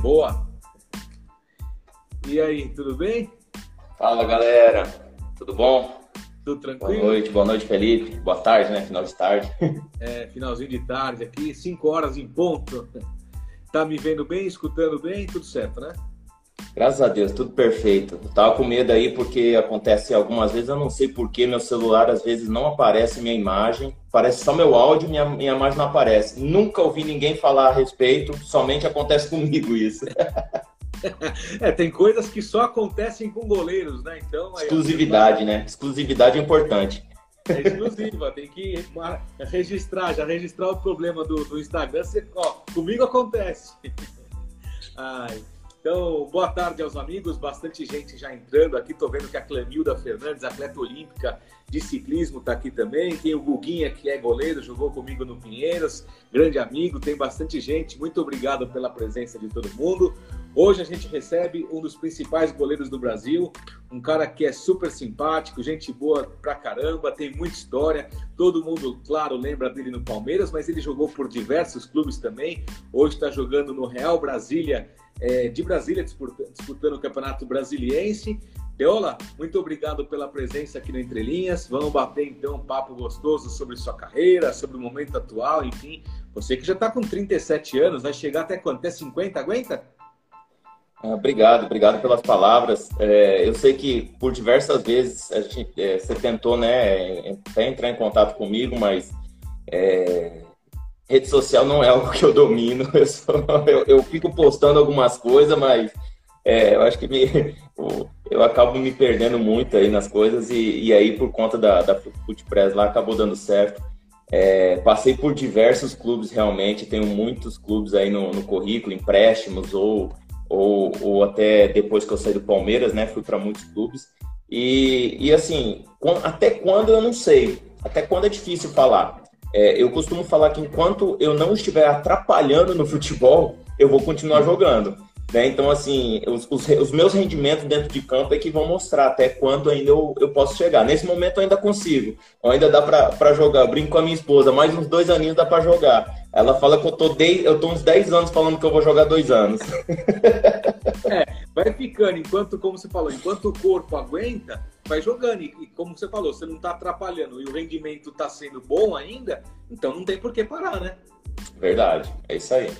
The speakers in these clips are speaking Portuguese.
Boa. E aí, tudo bem? Fala, galera. Tudo bom? Tudo tranquilo? Boa noite, boa noite, Felipe. Boa tarde, né? Final de tarde. É, finalzinho de tarde aqui, 5 horas em ponto. Tá me vendo bem, escutando bem, tudo certo, né? Graças a Deus, tudo perfeito. Eu tava com medo aí porque acontece algumas vezes, eu não sei porquê, meu celular às vezes não aparece minha imagem, aparece só meu áudio, minha, minha imagem não aparece. Nunca ouvi ninguém falar a respeito, somente acontece comigo isso. é, tem coisas que só acontecem com goleiros, né? Então, Exclusividade, né? Exclusividade é importante. É exclusiva, tem que registrar, já registrar o problema do, do Instagram. Você, ó, comigo acontece. Ai. Então, boa tarde aos amigos, bastante gente já entrando aqui. Tô vendo que a Clemilda Fernandes, atleta olímpica de ciclismo, tá aqui também. Tem o Guguinha, que é goleiro, jogou comigo no Pinheiros, grande amigo. Tem bastante gente. Muito obrigado pela presença de todo mundo. Hoje a gente recebe um dos principais goleiros do Brasil, um cara que é super simpático, gente boa pra caramba, tem muita história. Todo mundo, claro, lembra dele no Palmeiras, mas ele jogou por diversos clubes também. Hoje está jogando no Real Brasília é, de Brasília, disputando, o Campeonato Brasiliense. Deola, muito obrigado pela presença aqui no Entre Linhas. Vamos bater então um papo gostoso sobre sua carreira, sobre o momento atual, enfim. Você que já está com 37 anos, vai chegar até quanto? Até 50, aguenta? Ah, obrigado, obrigado pelas palavras. É, eu sei que por diversas vezes a gente, é, você tentou né, até entrar em contato comigo, mas é, rede social não é algo que eu domino. Eu, só, eu, eu fico postando algumas coisas, mas é, eu acho que me, eu, acabo me perdendo muito aí nas coisas e, e aí por conta da, da Footpress lá acabou dando certo. É, passei por diversos clubes realmente, tenho muitos clubes aí no, no currículo, empréstimos ou, ou, ou, até depois que eu saí do Palmeiras, né, fui para muitos clubes. E, e assim, até quando eu não sei, até quando é difícil falar. É, eu costumo falar que enquanto eu não estiver atrapalhando no futebol, eu vou continuar jogando. Né? Então, assim, os, os, os, meus rendimentos dentro de campo é que vão mostrar até quando ainda eu, eu posso chegar. Nesse momento eu ainda consigo, ainda dá para jogar. Eu brinco com a minha esposa, mais uns dois aninhos dá para jogar. Ela fala que eu tô, de, eu tô uns 10 anos falando que eu vou jogar dois anos. É, vai ficando, enquanto, como você falou, enquanto o corpo aguenta, vai jogando. E, e como você falou, você não está atrapalhando e o rendimento está sendo bom ainda, então não tem por que parar, né? Verdade, é isso aí.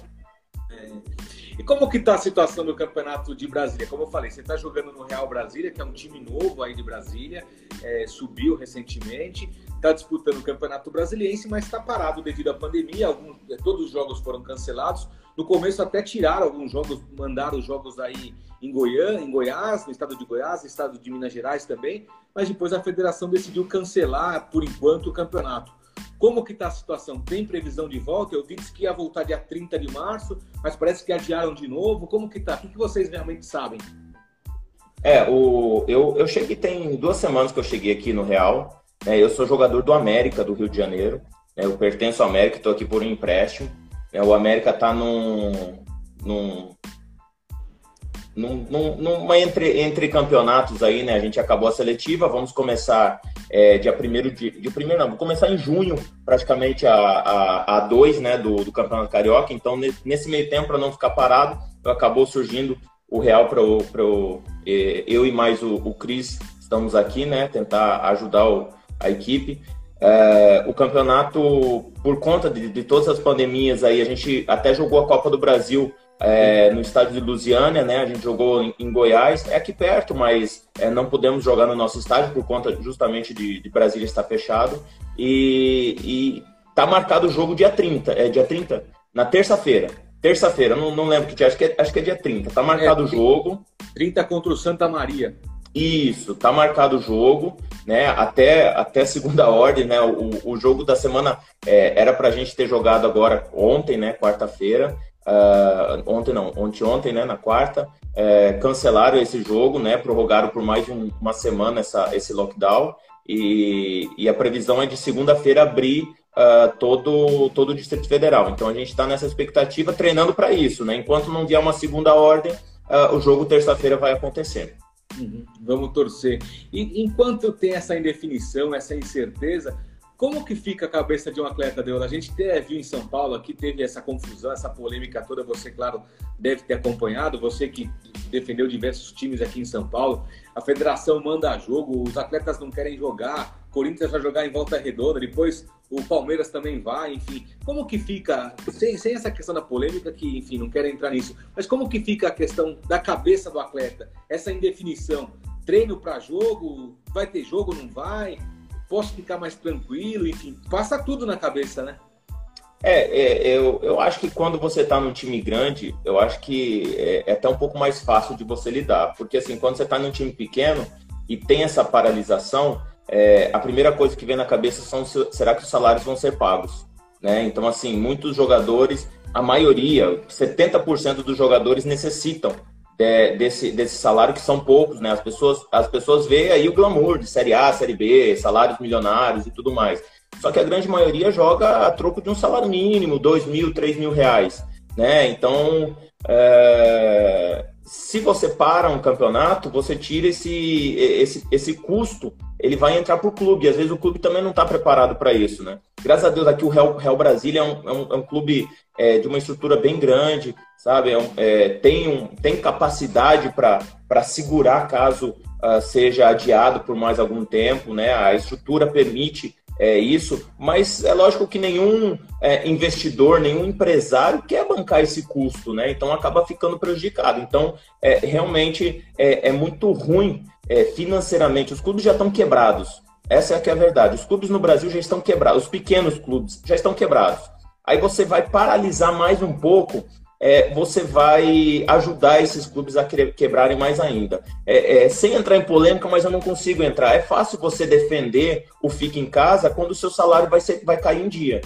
É. E como que está a situação do campeonato de Brasília? Como eu falei, você está jogando no Real Brasília, que é um time novo aí de Brasília, é, subiu recentemente, está disputando o campeonato brasiliense, mas está parado devido à pandemia. Alguns, todos os jogos foram cancelados. No começo até tiraram alguns jogos, mandaram os jogos aí em Goiânia, em Goiás, no estado de Goiás, no estado de Minas Gerais também, mas depois a federação decidiu cancelar por enquanto o campeonato. Como que está a situação? Tem previsão de volta? Eu disse que ia voltar dia 30 de março, mas parece que adiaram de novo. Como que tá? O que, que vocês realmente sabem? É, o, eu, eu cheguei, tem duas semanas que eu cheguei aqui no Real. Né, eu sou jogador do América, do Rio de Janeiro. Né, eu pertenço ao América, estou aqui por um empréstimo. É, o América está num, num, num, num, numa entre, entre campeonatos aí, né? A gente acabou a seletiva, vamos começar é, dia primeiro de, de primeiro não, vou começar em junho, praticamente a, a, a dois, né, do, do Campeonato Carioca. Então, nesse meio tempo, para não ficar parado, acabou surgindo o Real para o eu e mais o, o Cris estamos aqui, né, tentar ajudar o, a equipe. É, o campeonato, por conta de, de, todas as pandemias aí, a gente até jogou a Copa do Brasil é, no estádio de Lusiânia, né? A gente jogou em, em Goiás, é aqui perto, mas é, não podemos jogar no nosso estádio por conta justamente de, de Brasília estar fechado. E, e tá marcado o jogo dia 30, é dia 30? Na terça-feira. Terça-feira, não, não lembro que dia, acho que, é, acho que é dia 30. Tá marcado é, o jogo. 30 contra o Santa Maria. Isso, tá marcado o jogo, né? Até, até segunda ordem, né? O, o jogo da semana é, era pra gente ter jogado agora ontem, né? Quarta-feira. Uh, ontem não, ontem ontem, né? Na quarta. É, cancelaram esse jogo, né? Prorrogaram por mais de um, uma semana essa, esse lockdown. E, e a previsão é de segunda-feira abrir uh, todo, todo o Distrito Federal. Então a gente está nessa expectativa, treinando para isso, né? Enquanto não vier uma segunda ordem, uh, o jogo terça-feira vai acontecer. Uhum. Vamos torcer. E enquanto tem essa indefinição, essa incerteza, Como que fica a cabeça de um atleta, Deus? A gente viu em São Paulo, aqui teve essa confusão, essa polêmica toda, você, claro, deve ter acompanhado, você que defendeu diversos times aqui em São Paulo, a federação manda jogo, os atletas não querem jogar, Corinthians vai jogar em volta redonda, depois o Palmeiras também vai, enfim. Como que fica, sem, sem essa questão da polêmica, que, enfim, não quero entrar nisso, mas como que fica a questão da cabeça do atleta, essa indefinição? Treino para jogo, vai ter jogo, não vai? Posso ficar mais tranquilo, enfim, passa tudo na cabeça, né? É, é, eu, eu acho que quando você está num time grande, eu acho que é, é, até um pouco mais fácil de você lidar. Porque, assim, quando você está num time pequeno e tem essa paralisação, é, a primeira coisa que vem na cabeça são será que os salários vão ser pagos? Né? Então, assim, muitos jogadores, a maioria, 70% dos jogadores necessitam de, desse, desse salário, que são poucos, né? As pessoas, as pessoas veem aí o glamour de Série A, Série B, salários milionários e tudo mais. Só que a grande maioria joga a troco de um salário mínimo, dois mil, três mil reais, né? Então, é... se você para um campeonato, você tira esse, esse, esse custo, ele vai entrar para o clube. Às vezes o clube também não está preparado para isso, né? Graças a Deus aqui o Real, Real Brasília é um, é um, é um clube é, de uma estrutura bem grande, sabe? É é, tem, um, tem capacidade para segurar caso uh, seja adiado por mais algum tempo, né? A estrutura permite é, isso, mas é lógico que nenhum é, investidor, nenhum empresário quer bancar esse custo, né? Então acaba ficando prejudicado. Então, é, realmente é, é muito ruim é, financeiramente. Os clubes já estão quebrados. Essa é, que é a verdade. Os clubes no Brasil já estão quebrados. Os pequenos clubes já estão quebrados. Aí você vai paralisar mais um pouco é, você vai ajudar esses clubes a quebrarem mais ainda. É, é, sem entrar em polêmica, mas eu não consigo entrar. É fácil você defender o fica em casa quando o seu salário vai, ser, vai cair em dia.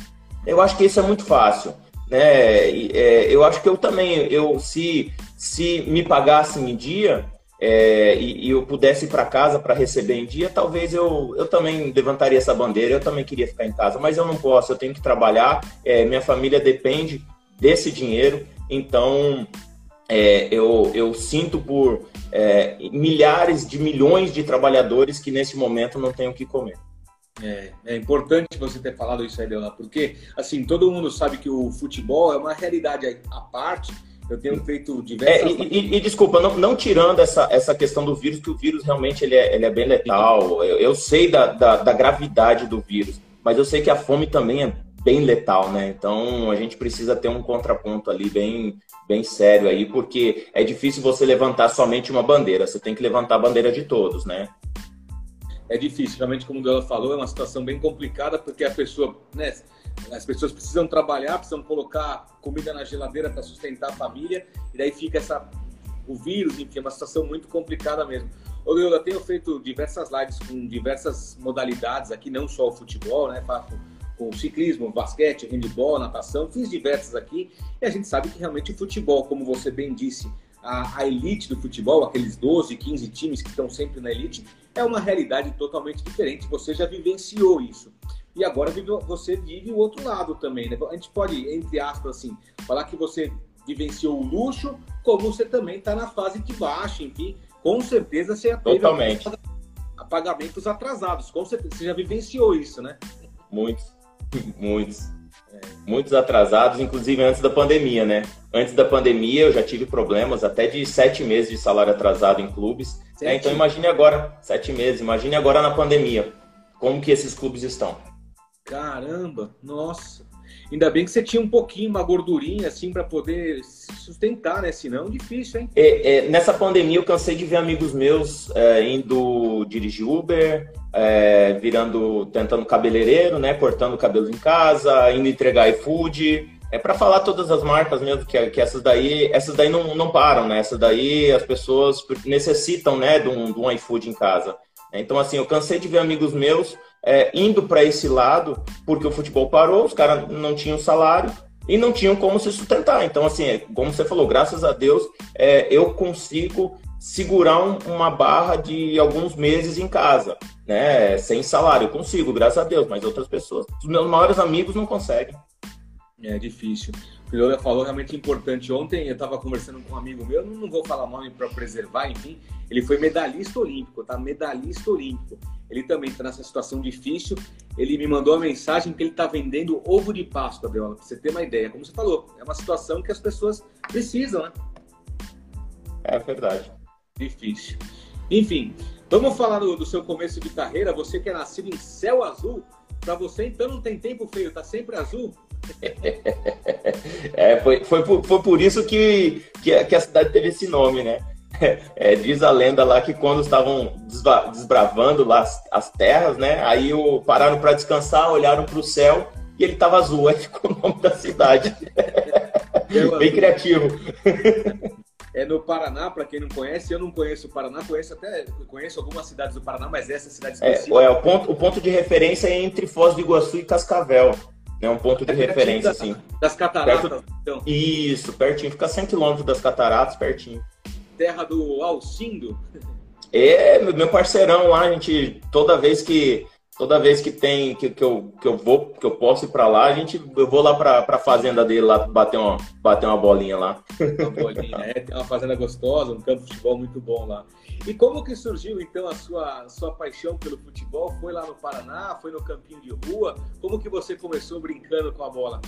Eu acho que isso é muito fácil. Né? É, eu acho que eu também, eu se, se me pagassem em dia é, e, e, eu pudesse ir para casa para receber em dia, talvez eu, eu também levantaria essa bandeira, eu também queria ficar em casa, mas eu não posso, eu tenho que trabalhar, é, minha família depende desse dinheiro, então, é, eu, eu sinto por é, milhares de milhões de trabalhadores que nesse momento não têm o que comer. É, é, importante você ter falado isso aí, Leonardo, porque assim todo mundo sabe que o futebol é uma realidade à parte. Eu tenho feito diversas. É, e, e, e, desculpa, não, não, tirando essa, essa questão do vírus, que o vírus realmente ele é, ele é bem letal. Eu, eu sei da, da, da gravidade do vírus, mas eu sei que a fome também é bem letal, né? Então a gente precisa ter um contraponto ali bem, bem sério aí, porque é difícil você levantar somente uma bandeira, você tem que levantar a bandeira de todos, né? É difícil, realmente, como ela falou, é uma situação bem complicada, porque a pessoa, né? As pessoas precisam trabalhar, precisam colocar comida na geladeira para sustentar a família, e daí fica essa o vírus, enfim, é uma situação muito complicada mesmo. Ô, eu tenho feito diversas lives com diversas modalidades aqui, não só o futebol, né? Faço com ciclismo, basquete, handebol, natação, fiz diversas aqui, e a gente sabe que realmente o futebol, como você bem disse, a, a, elite do futebol, aqueles 12, 15 times que estão sempre na elite, é uma realidade totalmente diferente. Você já vivenciou isso. E agora você vive o outro lado também. Né? A gente pode, entre aspas, assim, falar que você vivenciou o luxo, como você também está na fase de baixa, enfim. Com certeza você Totalmente. pagamentos atrasados. Com certeza, você já vivenciou isso, né? Muitos. Muitos. Muitos atrasados, inclusive antes da pandemia, né? Antes da pandemia eu já tive problemas até de sete meses de salário atrasado em clubes. É, então imagine agora, sete meses, imagine agora na pandemia, como que esses clubes estão. Caramba, nossa. Ainda bem que você tinha um pouquinho, uma gordurinha assim para poder sustentar, né? Senão difícil, hein? É, é, nessa pandemia eu cansei de ver amigos meus é, indo dirigir Uber, é, virando, tentando cabeleireiro, né? Cortando cabelo em casa, indo entregar iFood. É para falar todas as marcas mesmo, que, que essas daí, essas daí não, não param, né? Essas daí as pessoas necessitam, né, de um, de um iFood em casa. Então, assim, eu cansei de ver amigos meus é, indo para esse lado, porque o futebol parou, os caras não tinham salário e não tinham como se sustentar. Então, assim, é, como você falou, graças a Deus, é, eu consigo segurar um, uma barra de alguns meses em casa, né? Sem salário. Eu consigo, graças a Deus, mas outras pessoas, os meus maiores amigos não conseguem. É difícil. O o falou realmente importante. Ontem eu estava conversando com um amigo meu, não vou falar nome para preservar, enfim. Ele foi medalhista olímpico, tá? Medalhista olímpico. Ele também está nessa situação difícil. Ele me mandou uma mensagem que ele está vendendo ovo de Páscoa, Gabriela, para você ter uma ideia. Como você falou, é uma situação que as pessoas precisam, né? É verdade. Difícil. Enfim, vamos falar do, do seu começo de carreira. Você que é nascido em céu azul, para você então não tem tempo feio, tá sempre azul. é, foi, foi, por, foi por isso que, que, a, que a cidade teve esse nome, né? É, diz a lenda lá que quando estavam desbravando lá as, as terras, né? Aí o, pararam para descansar, olharam para o céu e ele estava azul. Aí ficou o nome da cidade. Bem criativo. É no Paraná, para quem não conhece, eu não conheço o Paraná, conheço até conheço algumas cidades do Paraná, mas essa cidade é, específica. É, é o, ponto, o ponto de referência é entre Foz do Iguaçu e Cascavel. É um ponto de é referência, assim. Das cataratas, Perto... então. Isso, pertinho. Fica 100 km das cataratas, pertinho. Terra do Alcindo. É, meu parceirão lá, a gente, toda vez que toda vez que tem que, que, eu, que eu vou, que eu posso ir para lá, a gente eu vou lá para a fazenda dele lá bater uma bater uma bolinha lá. Uma bolinha, é, tem uma fazenda gostosa, um campo de futebol muito bom lá. E como que surgiu então a sua sua paixão pelo futebol? Foi lá no Paraná, foi no campinho de rua? Como que você começou brincando com a bola?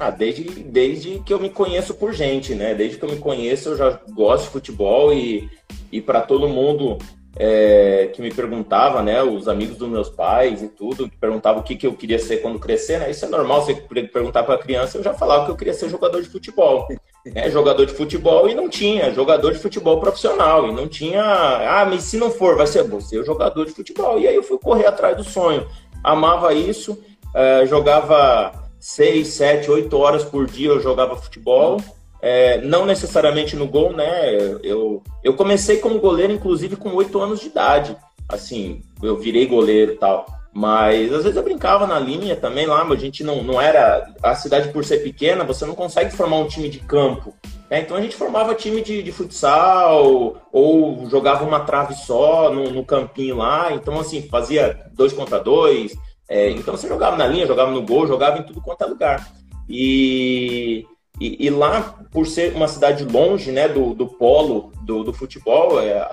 Ah, desde, desde que eu me conheço por gente, né? Desde que eu me conheço, eu já gosto de futebol e, e para todo mundo é, que me perguntava, né, os amigos dos meus pais e tudo, que perguntavam o que, que eu queria ser quando crescer, né? Isso é normal, você perguntar para a criança, eu já falava que eu queria ser jogador de futebol. Né? Jogador de futebol e não tinha, jogador de futebol profissional, e não tinha, ah, mas se não for, vai ser você o jogador de futebol. E aí eu fui correr atrás do sonho. Amava isso, é, jogava seis, sete, oito horas por dia eu jogava futebol é, não necessariamente no gol, né? Eu, eu comecei como goleiro, inclusive, com oito anos de idade. Assim, eu virei goleiro e tal. Mas às vezes eu brincava na linha também lá, mas a gente não, não era. A cidade, por ser pequena, você não consegue formar um time de campo. Né? Então a gente formava time de, de futsal, ou jogava uma trave só no, no campinho lá. Então, assim, fazia dois contra dois. É, então você jogava na linha, jogava no gol, jogava em tudo quanto é lugar. E e, e, lá, por ser uma cidade longe né, do, do polo do, do futebol, é,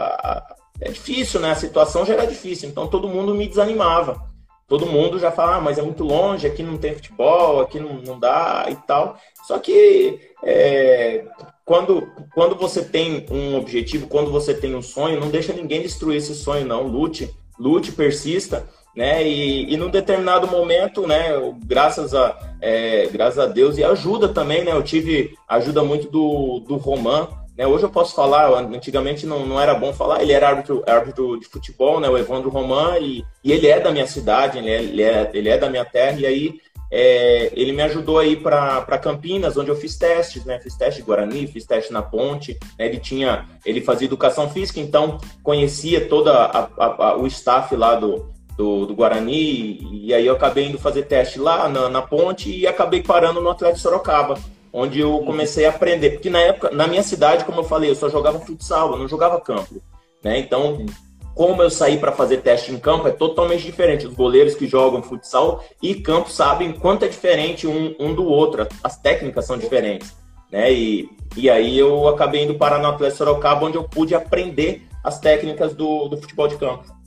é difícil, né? A situação já era difícil, então todo mundo me desanimava. Todo mundo já fala, ah, mas é muito longe, aqui não tem futebol, aqui não, não dá e tal. Só que é, quando, quando você tem um objetivo, quando você tem um sonho, não deixa ninguém destruir esse sonho, não. Lute, lute, persista né? E, e num determinado momento, né? Graças a, é, graças a Deus e ajuda também, né? Eu tive ajuda muito do, do Roman, né? Hoje eu posso falar, antigamente não, não era bom falar, ele era árbitro, árbitro de futebol, né? O Evandro Roman, e, e ele é da minha cidade, ele é, ele é, ele é da minha terra, e aí é, ele me ajudou aí para Campinas, onde eu fiz testes, né? Fiz teste Guarani, fiz teste na Ponte. Né? Ele tinha, ele fazia educação física, então conhecia toda a, a, a, o staff lá do, do, do, Guarani, e aí eu acabei indo fazer teste lá na, na ponte e acabei parando no Atlético Sorocaba, onde eu comecei a aprender, porque na época, na minha cidade, como eu falei, eu só jogava futsal, eu não jogava campo, né? Então, como eu saí para fazer teste em campo é totalmente diferente. Os goleiros que jogam futsal e campo sabem quanto é diferente um, um do outro, as técnicas são diferentes, né? E, e aí eu acabei indo parar no Atlético Sorocaba, onde eu pude aprender as técnicas do, do futebol de campo.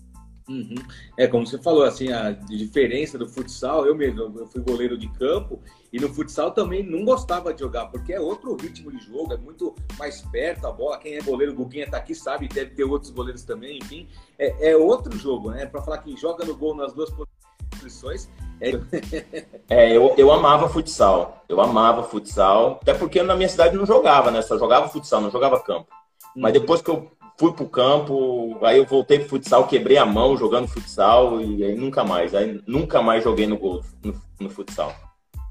Uhum. É como você falou, assim, a diferença do futsal, eu mesmo, eu fui goleiro de campo e no futsal também não gostava de jogar, porque é outro ritmo de jogo, é muito mais perto a bola. Quem é goleiro, o Guguinha tá aqui, sabe, deve ter outros goleiros também, enfim. É, é outro jogo, né? Para falar que joga no gol nas duas posições. É, é eu, eu amava futsal. Eu amava futsal, até porque na minha cidade não jogava, né? Só jogava futsal, não jogava campo. Mas uhum. depois que eu fui pro campo, aí eu voltei pro futsal, quebrei a mão jogando futsal e aí nunca mais, aí nunca mais joguei no gol no, no futsal.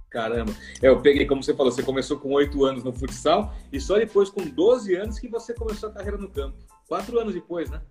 Caramba, é, eu peguei, como você falou, você começou com oito anos no futsal e só depois com 12 anos que você começou a carreira no campo. Quatro anos depois, né?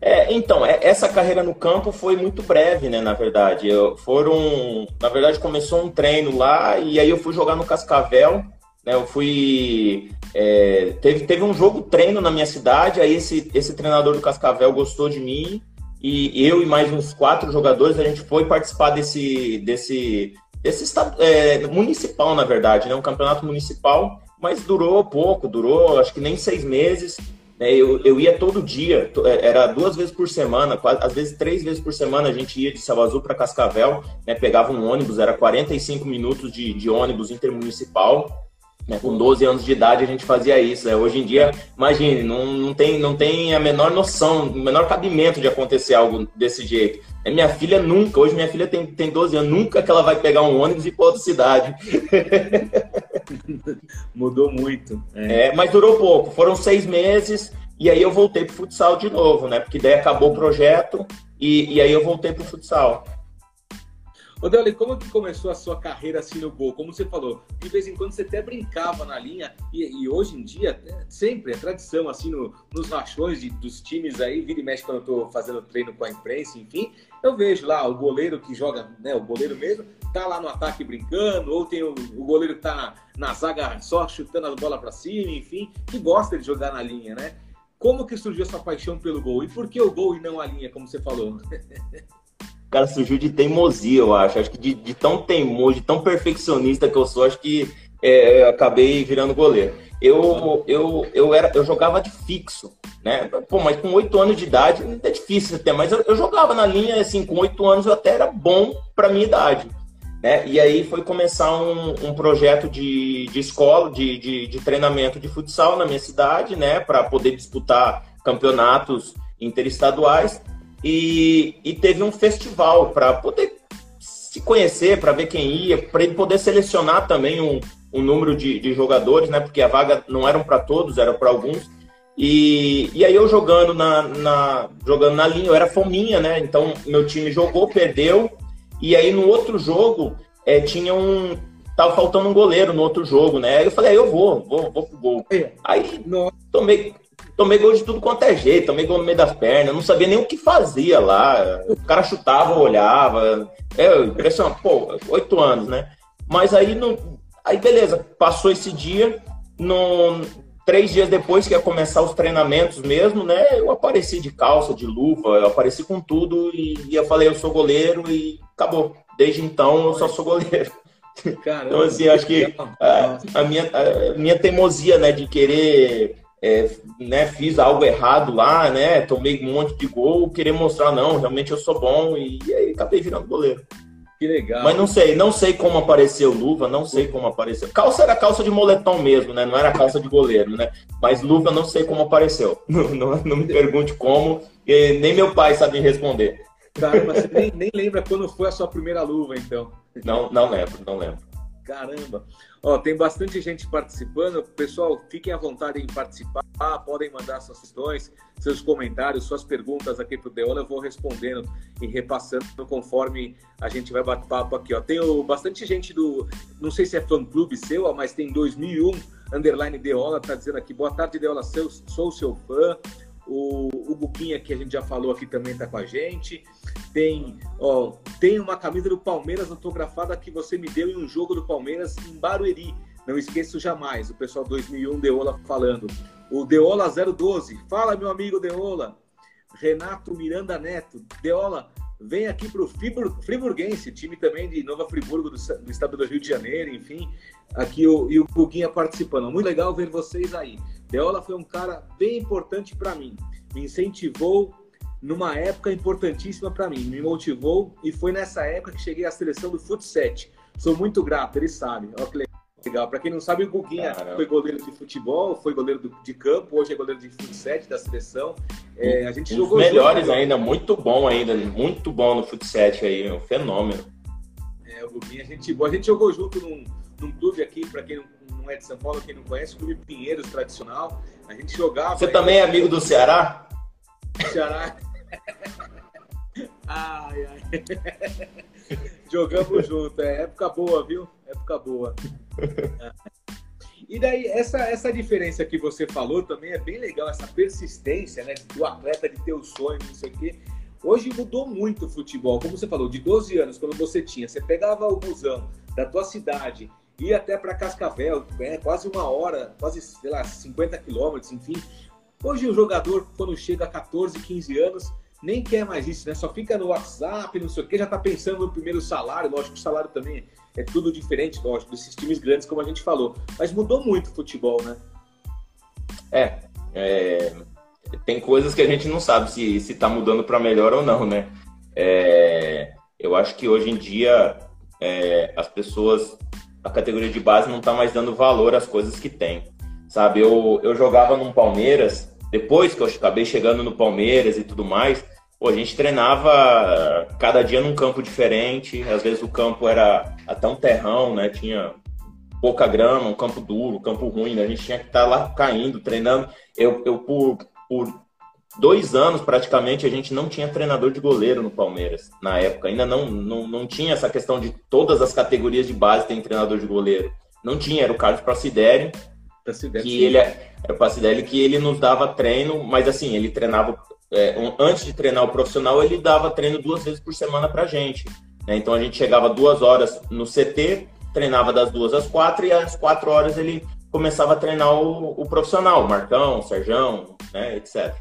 É, então, é, essa carreira no campo foi muito breve, né, na verdade. Eu, foram, na verdade, começou um treino lá e aí eu fui jogar no Cascavel, eu fui é, teve, teve um jogo treino na minha cidade, aí esse, esse treinador do Cascavel gostou de mim, e eu e mais uns quatro jogadores, a gente foi participar desse, desse, esse estado, é, municipal, na verdade, né? Um campeonato municipal, mas durou pouco, durou acho que nem seis meses. Né? Eu, eu ia todo dia, é, era duas vezes por semana, quase, às vezes três vezes por semana a gente ia de Azul para Cascavel, né? pegava um ônibus, era 45 minutos de, de ônibus intermunicipal. Né? Com 12 anos de idade a gente fazia isso. Né? Hoje em dia, imagine, não, não, tem, não tem a menor noção, o menor cabimento de acontecer algo desse jeito. É minha filha nunca, hoje minha filha tem, tem 12 anos, nunca que ela vai pegar um ônibus e ir para outra cidade. Mudou muito. É. é. mas durou pouco, foram seis meses e aí eu voltei pro futsal de novo, né? Porque daí acabou o projeto e, e aí eu voltei pro futsal. Ô, Deli, como que começou a sua carreira assim no gol? Como você falou, de vez em quando você até brincava na linha e, e hoje em dia, é, sempre é tradição assim no, nos rachões de, dos times aí, vira e mexe quando eu tô fazendo treino com a imprensa, enfim, eu vejo lá o goleiro que joga, né, o goleiro mesmo, tá lá no ataque brincando, ou tem o, o goleiro que tá na, na zaga só chutando a bola para cima, enfim, que gosta de jogar na linha, né? Como que surgiu essa paixão pelo gol? E por que o gol e não a linha, como você falou? cara surgiu de teimosia, eu acho. Acho que de, de tão teimoso, de tão perfeccionista que eu sou, acho que é, acabei virando goleiro. Eu, eu, eu, era, eu jogava de fixo, né? Pô, mas com oito anos de idade é difícil até, mas eu, eu jogava na linha, assim, com oito anos eu até era bom para minha idade. Né? E aí foi começar um, um projeto de, de escola, de, de, de treinamento de futsal na minha cidade, né? Para poder disputar campeonatos interestaduais. E, e teve um festival para poder se conhecer, para ver quem ia, para ele poder selecionar também um, um número de, de jogadores, né? Porque a vaga não era para todos, era para alguns. E, e aí eu jogando na, na, jogando na linha, eu era fominha, né? Então meu time jogou, perdeu. E aí no outro jogo é, tinha um. Tava faltando um goleiro no outro jogo, né? Aí eu falei, aí eu vou, vou, vou pro gol. Aí tomei, Tomei gol de tudo quanto é jeito, tomei gol no meio das pernas, não sabia nem o que fazia lá. O cara chutava, olhava. É impressionante, pô, oito anos, né? Mas aí, no, aí beleza, passou esse dia, no, três dias depois que ia começar os treinamentos mesmo, né? Eu apareci de calça, de luva, eu apareci com tudo e, e eu falei, eu sou goleiro e acabou. Desde então eu só sou goleiro. Caramba, então, assim, acho que a, a, minha, a minha teimosia, né, de querer é, né, fiz algo errado lá, né, tomei um monte de gol, querer mostrar, não, realmente eu sou bom, e, e aí acabei virando goleiro. Que legal. Mas não sei, não sei como apareceu luva, não sei como apareceu. Calça era calça de moletom mesmo, né? Não era calça de goleiro, né? Mas luva não sei como apareceu. Não, não, não me pergunte como, nem meu pai sabe responder. Caramba, você nem, nem lembra quando foi a sua primeira luva, então. Não, não lembro, não lembro. Caramba! Ó, tem bastante gente participando. Pessoal, fiquem à vontade em participar. Podem mandar suas questões, seus comentários, suas perguntas aqui para o Deola. Eu vou respondendo e repassando conforme a gente vai bater papo aqui. Ó. Tem bastante gente do. Não sei se é fã clube seu, mas tem 2001 underline Deola. Tá dizendo aqui. Boa tarde, Deola. Sou, sou seu fã. O, o Buquinha, que a gente já falou aqui, também está com a gente. Tem, ó, tem uma camisa do Palmeiras autografada que você me deu em um jogo do Palmeiras em Barueri. Não esqueço jamais. O pessoal 2001 Deola falando. O Deola 012. Fala, meu amigo Deola. Renato Miranda Neto. Deola, vem aqui para o Friburguense, time também de Nova Friburgo, do, do, estado do Rio de Janeiro, enfim. Aqui o, e o Buguinha participando. Muito legal ver vocês aí. Deola foi um cara bem importante para mim. Me incentivou numa época importantíssima para mim, me motivou e foi nessa época que cheguei à seleção do futsal. Sou muito grato, ele sabe. Olha que legal. Para quem não sabe, o Guguinha Caramba. foi goleiro de futebol, foi goleiro de campo, hoje é goleiro de futsal da seleção. É, a gente um jogou melhores junto, ainda, muito bom ainda, muito bom no futsal aí, um fenômeno. É, o Guguinha, a gente, a gente jogou junto num, num clube aqui, para quem não não é de São Paulo, quem não conhece, o Clube Pinheiros tradicional. A gente jogava. Você também é amigo do Ceará? Ceará. Ai, ai. Jogamos junto. É época boa, viu? Época boa. E daí, essa, essa diferença que você falou também é bem legal, essa persistência, né? Do atleta de ter o sonho, não sei o quê. Hoje mudou muito o futebol. Como você falou, de 12 anos, quando você tinha, você pegava o busão da tua cidade ir até para Cascavel, é quase uma hora, quase, sei lá, 50 quilômetros, enfim. Hoje o jogador, quando chega a 14, 15 anos, nem quer mais isso, né? Só fica no WhatsApp, não sei o que, já tá pensando no primeiro salário. Lógico que o salário também é tudo diferente, lógico, desses times grandes, como a gente falou. Mas mudou muito o futebol, né? É, é tem coisas que a gente não sabe se, se tá mudando para melhor ou não, né? É, eu acho que hoje em dia é, as pessoas, a categoria de base não tá mais dando valor às coisas que tem. Sabe, eu, eu jogava num Palmeiras, depois que eu acabei chegando no Palmeiras e tudo mais, Pô, a gente treinava cada dia num campo diferente, às vezes o campo era até um terrão, né? Tinha pouca grama, um campo duro, um campo ruim, né? A gente tinha que estar lá caindo, treinando. Eu, eu por, por dois anos, praticamente, a gente não tinha treinador de goleiro no Palmeiras, na época. Ainda não, não, não tinha essa questão de todas as categorias de base tem treinador de goleiro. Não tinha, era o Carlos Pracideri, que ele é, era o Pracideri que ele nos dava treino, mas assim, ele treinava é, um, antes de treinar o profissional, ele dava treino duas vezes por semana para gente. Né? Então a gente chegava duas horas no CT, treinava das duas às quatro, e às quatro horas ele começava a treinar o, o profissional, o Marcão, o Serjão, né, etc.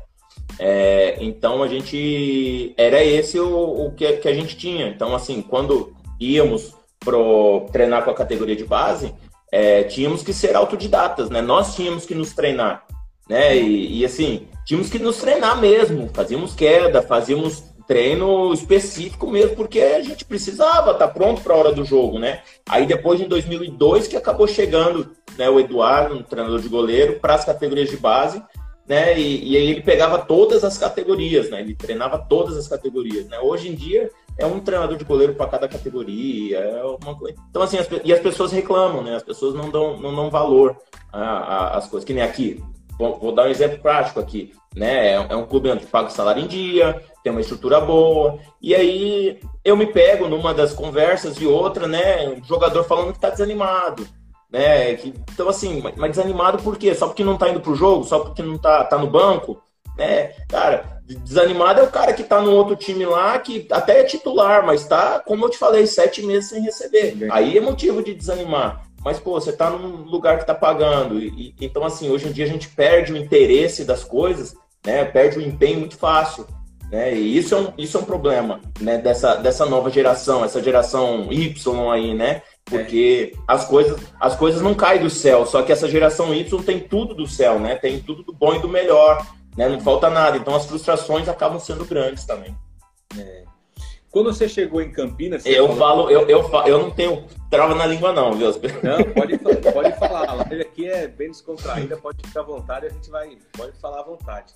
É, então a gente era esse o, o que, que, a gente tinha. Então, assim, quando íamos pro treinar com a categoria de base, é, tínhamos que ser autodidatas, né? Nós tínhamos que nos treinar, né? E, e assim, tínhamos que nos treinar mesmo, fazíamos queda, fazíamos treino específico mesmo, porque a gente precisava estar tá pronto para a hora do jogo, né? Aí depois, em 2002, que acabou chegando né, o Eduardo, um treinador de goleiro, para as categorias de base, né? E, e, aí ele pegava todas as categorias, né? Ele treinava todas as categorias, né? Hoje em dia é um treinador de goleiro para cada categoria, é uma coisa. Então assim, as, e as pessoas reclamam, né? As pessoas não dão, não dão valor às coisas, que nem aqui. Vou, vou dar um exemplo prático aqui né? É, é um clube onde paga o salário em dia, tem uma estrutura boa. E aí eu me pego numa das conversas e outra, né? Um jogador falando que tá desanimado. Né? Que, então, assim, mas desanimado por quê? Só porque não tá indo pro jogo? Só porque não tá, tá no banco? Né? Cara, desanimado é o cara que tá no outro time lá, que até é titular, mas tá, como eu te falei, sete meses sem receber. Aí é motivo de desanimar. Mas, pô, você tá num lugar que tá pagando. E, e, então, assim, hoje em dia a gente perde o interesse das coisas, né? Perde o empenho muito fácil. Né? E isso é um, isso é um problema né? dessa, dessa nova geração, essa geração Y aí, né? Porque é. as, coisas, as coisas não caem do céu, só que essa geração Y tem tudo do céu, né? Tem tudo do bom e do melhor, né? Não falta nada. Então as frustrações acabam sendo grandes também. É. Quando você chegou em Campinas. Eu falou... falo, eu, eu, falo, eu não tenho trava na língua, não, viu? Não, pode, pode falar. A live aqui é bem descontraída, pode ficar à vontade, a gente vai. Pode falar à vontade.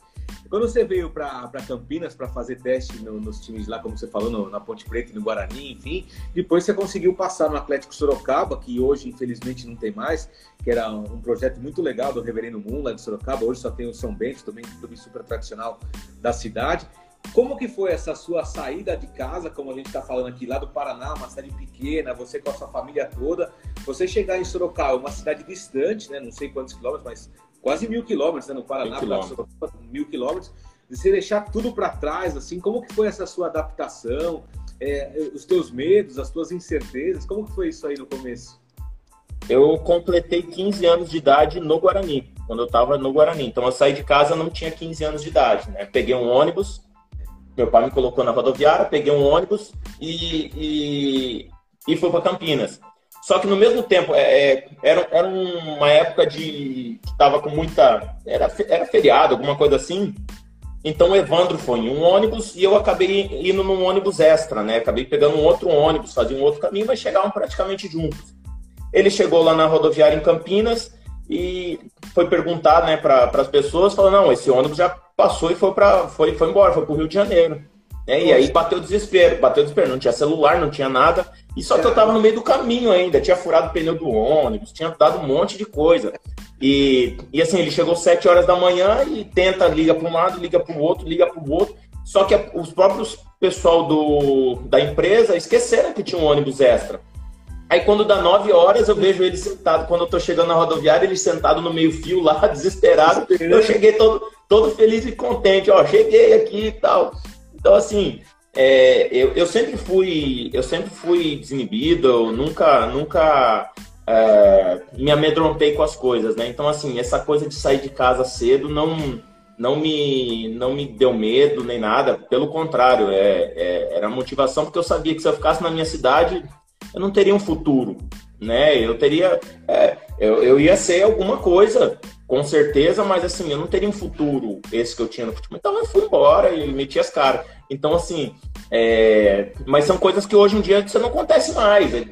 Quando você veio para Campinas para fazer teste no, nos times lá, como você falou, no, na Ponte Preta e no Guarani, enfim, depois você conseguiu passar no Atlético Sorocaba, que hoje infelizmente não tem mais, que era um projeto muito legal do Reverendo Moon lá de Sorocaba, hoje só tem o São Bento, também um clube super tradicional da cidade. Como que foi essa sua saída de casa, como a gente está falando aqui, lá do Paraná, uma cidade pequena, você com a sua família toda, você chegar em Sorocaba, uma cidade distante, né, não sei quantos quilômetros, mas quase mil quilômetros, né, no Paraná, mil quilômetros. mil quilômetros, você deixar tudo para trás, assim, como que foi essa sua adaptação, é, os teus medos, as tuas incertezas, como que foi isso aí no começo? Eu completei 15 anos de idade no Guarani, quando eu estava no Guarani. Então eu saí de casa, não tinha 15 anos de idade, né? Peguei um ônibus, meu pai me colocou na rodoviária, peguei um ônibus e, e, e fui para Campinas. Só que no mesmo tempo, é, é, era, era uma época de. que tava com muita. Era, era feriado, alguma coisa assim. Então o Evandro foi em um ônibus e eu acabei indo num ônibus extra, né? Acabei pegando um outro ônibus, fazia um outro caminho, mas chegavam praticamente juntos. Ele chegou lá na rodoviária em Campinas e foi perguntar né, para as pessoas, falou, não, esse ônibus já passou e foi, pra, foi, foi embora, foi para o Rio de Janeiro. Né? E aí bateu desespero, bateu desespero, não tinha celular, não tinha nada. E só que eu tava no meio do caminho ainda, tinha furado o pneu do ônibus, tinha dado um monte de coisa. E, e assim, ele chegou 7 horas da manhã e tenta, liga para um lado, liga para o outro, liga para o outro. Só que os próprios pessoal do, da empresa esqueceram que tinha um ônibus extra. Aí quando dá 9 horas, eu vejo ele sentado. Quando eu tô chegando na rodoviária, ele sentado no meio-fio lá, desesperado. Eu cheguei todo, todo feliz e contente, ó, cheguei aqui e tal. Então, assim, é, eu, eu sempre fui eu sempre fui desinibido, eu nunca, nunca é, me amedrontei com as coisas, né? Então, assim, essa coisa de sair de casa cedo não, não me, não me deu medo nem nada, pelo contrário, é, é, era motivação porque eu sabia que se eu ficasse na minha cidade, eu não teria um futuro, né? Eu teria, é, eu, eu ia ser alguma coisa, com certeza, mas assim, eu não teria um futuro esse que eu tinha no futebol. Então eu fui embora e meti as caras. Então, assim, é... mas são coisas que hoje em dia você não acontece mais. É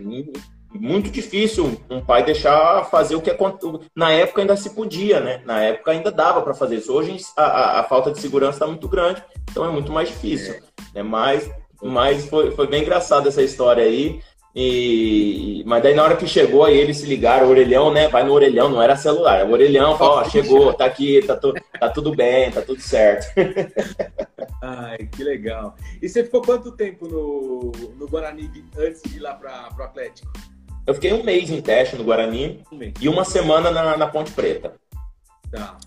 muito difícil um pai deixar fazer o que na época ainda se podia, né? Na época ainda dava para fazer isso. Hoje a, a, a, falta de segurança está muito grande, então é muito mais difícil. É. Né? Mas, mas foi, foi bem engraçado essa história aí. E, mas daí na hora que chegou, aí eles se ligaram, o orelhão, né? Vai no orelhão, não era celular. O orelhão falou, ó, chegou, tá aqui, tá, tu, tá tudo bem, tá tudo certo. Ai, que legal. E você ficou quanto tempo no, no Guarani antes de ir lá para o Atlético? Eu fiquei um mês em teste no Guarani um e uma semana na, na Ponte Preta. Tá.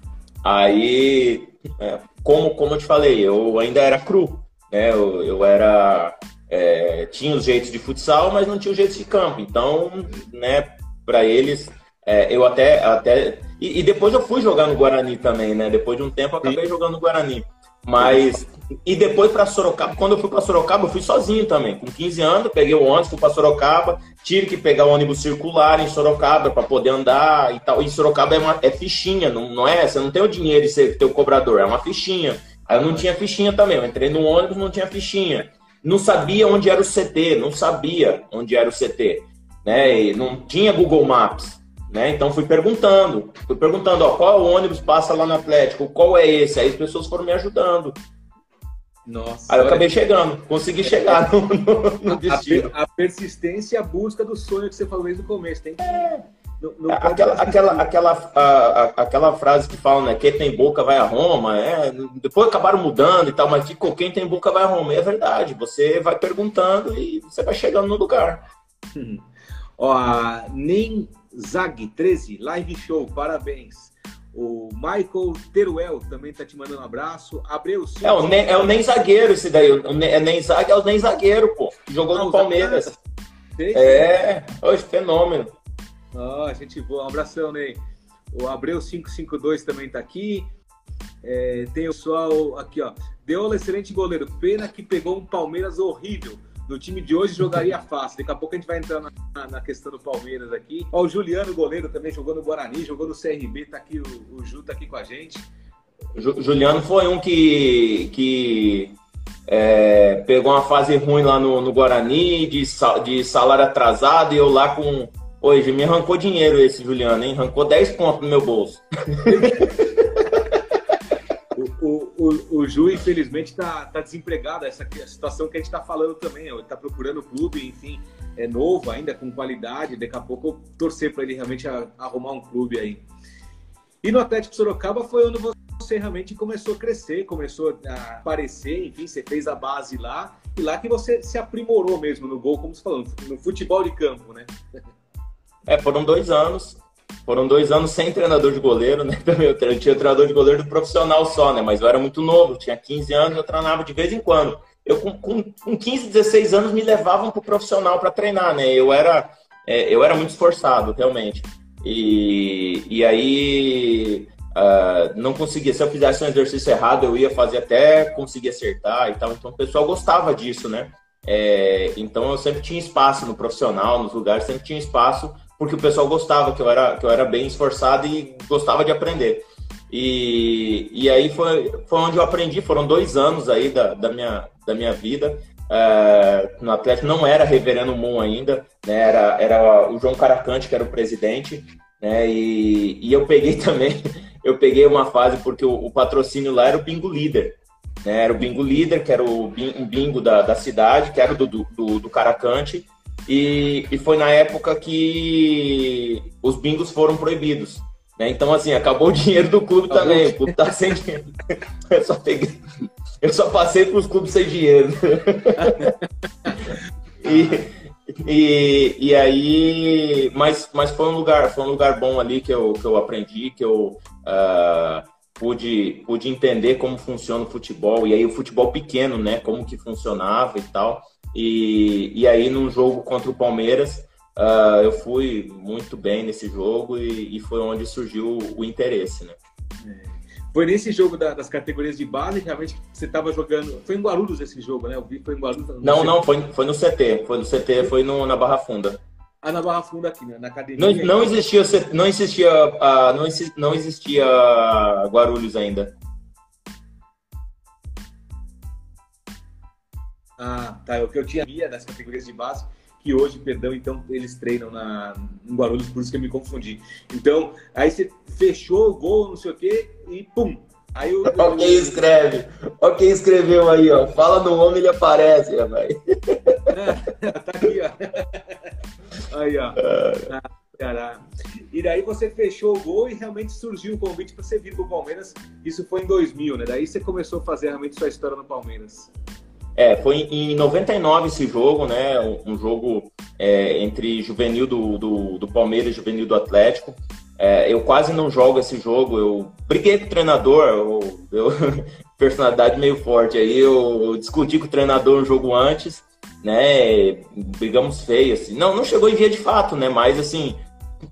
Aí, é, como, como eu te falei, eu ainda era cru. Né? Eu, eu era. É, tinha os jeitos de futsal, mas não tinha os jeitos de campo. Então, né, para eles, é, eu até. até e, e, depois eu fui jogar no Guarani também, né? Depois de um tempo eu acabei Sim. jogando no Guarani. Mas. E depois para Sorocaba, quando eu fui para Sorocaba, eu fui sozinho também. Com 15 anos, peguei o ônibus, fui para Sorocaba, tive que pegar o ônibus circular em Sorocaba para poder andar e tal. E Sorocaba é, uma, é fichinha, não, não é? Você não tem o dinheiro de ser o cobrador, é uma fichinha. Aí eu não tinha fichinha também, eu entrei no ônibus, não tinha fichinha. Não sabia onde era o CT, não sabia onde era o CT. Né? E não tinha Google Maps. Né? Então fui perguntando, fui perguntando, ó, qual ônibus passa lá no Atlético, qual é esse? Aí as pessoas foram me ajudando. Nossa. Aí eu acabei chegando, consegui chegar no, no, no destino. A, a, persistência e a busca do sonho que você falou desde o começo. Tem que. É. Não, não aquela, aquela, aquela, a, a, aquela frase que fala, né? Quem tem boca vai a Roma. É, depois acabaram mudando e tal, mas ficou quem tem boca vai a Roma. E é verdade. Você vai perguntando e você vai chegando no lugar. Hum. Ó, nem Zag 13, live show, parabéns. O Michael Teruel também tá te mandando um abraço. Abreu. É o, nem, é o nem zagueiro esse daí. O nem, é nem Zag é o nem zagueiro, pô. Jogou no Palmeiras. É, hoje fenômeno. Ó, oh, gente boa. Um abração, Ney. O Abreu 552 também tá aqui. É, tem o pessoal aqui, ó. Deola, excelente goleiro. Pena que pegou um Palmeiras horrível no time de hoje jogaria fácil. Daqui a pouco a gente vai entrar na, na questão do Palmeiras aqui. Ó, o Juliano, goleiro, também jogou no Guarani, jogou no CRB, tá aqui, o, o Ju tá aqui com a gente. Juliano foi um que, que é, pegou uma fase ruim lá no, no Guarani, de, de salário atrasado, e eu lá com. Hoje me arrancou dinheiro esse Juliano, hein? Arrancou 10 pontos no meu bolso. o, o, o Ju, infelizmente, está tá desempregado. Essa situação que a gente está falando também. Ele está procurando clube, enfim, é novo ainda, com qualidade. Daqui a pouco eu torcer para ele realmente arrumar um clube aí. E no Atlético Sorocaba foi onde você realmente começou a crescer, começou a aparecer, enfim, você fez a base lá. E lá que você se aprimorou mesmo no gol, como você falou, no futebol de campo, né? É, foram dois anos foram dois anos sem treinador de goleiro, né? Também eu tinha treinador de goleiro do profissional só, né? Mas eu era muito novo, tinha 15 anos, eu treinava de vez em quando. Eu com, com, com 15, 16 anos me levavam para o profissional para treinar, né? Eu era, é, eu era muito esforçado, realmente. E, e aí uh, não conseguia. Se eu fizesse um exercício errado, eu ia fazer até conseguir acertar e tal. Então o pessoal gostava disso, né? É, então eu sempre tinha espaço no profissional, nos lugares, sempre tinha espaço porque o pessoal gostava, que eu era, que eu era bem esforçado e gostava de aprender. E, e aí foi, foi onde eu aprendi, foram dois anos aí da, da, minha, da minha vida. É, no Atlético não era Reverendo Moon ainda, né, era, era o João Caracante que era o presidente, né, e, e eu peguei também, eu peguei uma fase porque o, o patrocínio lá era o Bingo Líder, né, era o Bingo Líder, que era o um bingo da, da cidade, que era do, do, do Caracante, e, e foi na época que os bingos foram proibidos. Né? Então, assim, acabou o dinheiro do clube acabou. também. O clube tá sem dinheiro. Eu só peguei. Eu só passei para os clubes sem dinheiro. e, e, e aí. Mas, mas foi um lugar, foi um lugar bom ali que eu, que eu aprendi, que eu uh, pude, pude entender como funciona o futebol. E aí o futebol pequeno, né? Como que funcionava e tal. E, e aí, num jogo contra o Palmeiras, uh, eu fui muito bem nesse jogo e, e, foi onde surgiu o interesse, né? É. Foi nesse jogo da, das categorias de base, realmente, você estava jogando. Foi em Guarulhos esse jogo, né? Eu vi, foi em Guarulhos. Não, não, foi, foi no CT. Foi no CT, foi no, na Barra Funda. Ah, na Barra Funda aqui, né? na academia. Não, não existia, não existia, uh, não, existia, não existia Guarulhos ainda. Ah, tá. O que eu tinha via das categorias de base que hoje, perdão, então eles treinam na, em Guarulhos, por isso que eu me confundi. Então, aí você fechou o gol, não sei o quê, e pum! Aí o. Olha quem escreve. Quem escreveu aí, ó. Fala no homem, ele aparece, rapaz. É, tá aqui, ó. Aí, ó. Ah, e daí você fechou o gol e realmente surgiu o convite para você vir para o Palmeiras. Isso foi em 2000, né? Daí você começou a fazer realmente sua história no Palmeiras. É, foi em 99 esse jogo, né? Um jogo é, entre juvenil do, do, do, Palmeiras e juvenil do Atlético. É, eu quase não jogo esse jogo. Eu briguei com o treinador, eu, eu personalidade meio forte aí. Eu, eu, discuti com o treinador um jogo antes, né? Brigamos feio, assim. Não, não chegou em via de fato, né? Mas assim,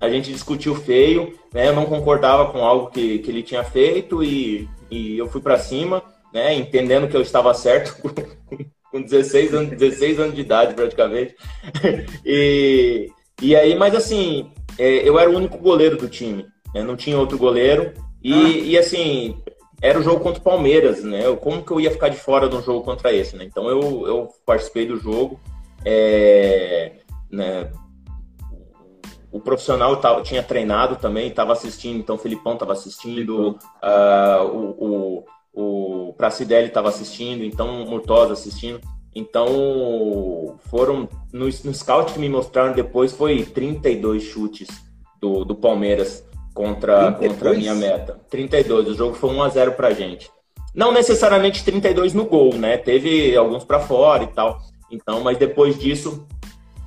a gente discutiu feio, né? Eu não concordava com algo que, que ele tinha feito e, e eu fui para cima né, entendendo que eu estava certo com 16 anos, 16 anos de idade praticamente. e, e aí, mas assim, é, eu era o único goleiro do time, né, não tinha outro goleiro. E, ah. e assim, era o jogo contra o Palmeiras, né? Como que eu ia ficar de fora de um jogo contra esse, né? Então eu, eu participei do jogo. É, né, o profissional tava, tinha treinado também, estava assistindo, então o Felipão estava assistindo, uh, o, o, o Pracidelli estava assistindo, então o Murtosa assistindo. Então, foram. No, no scout que me mostraram depois, foi 32 chutes do, do Palmeiras contra, contra a minha meta. 32. O jogo foi 1x0 pra gente. Não necessariamente 32 no gol, né? Teve alguns para fora e tal. Então, mas depois disso,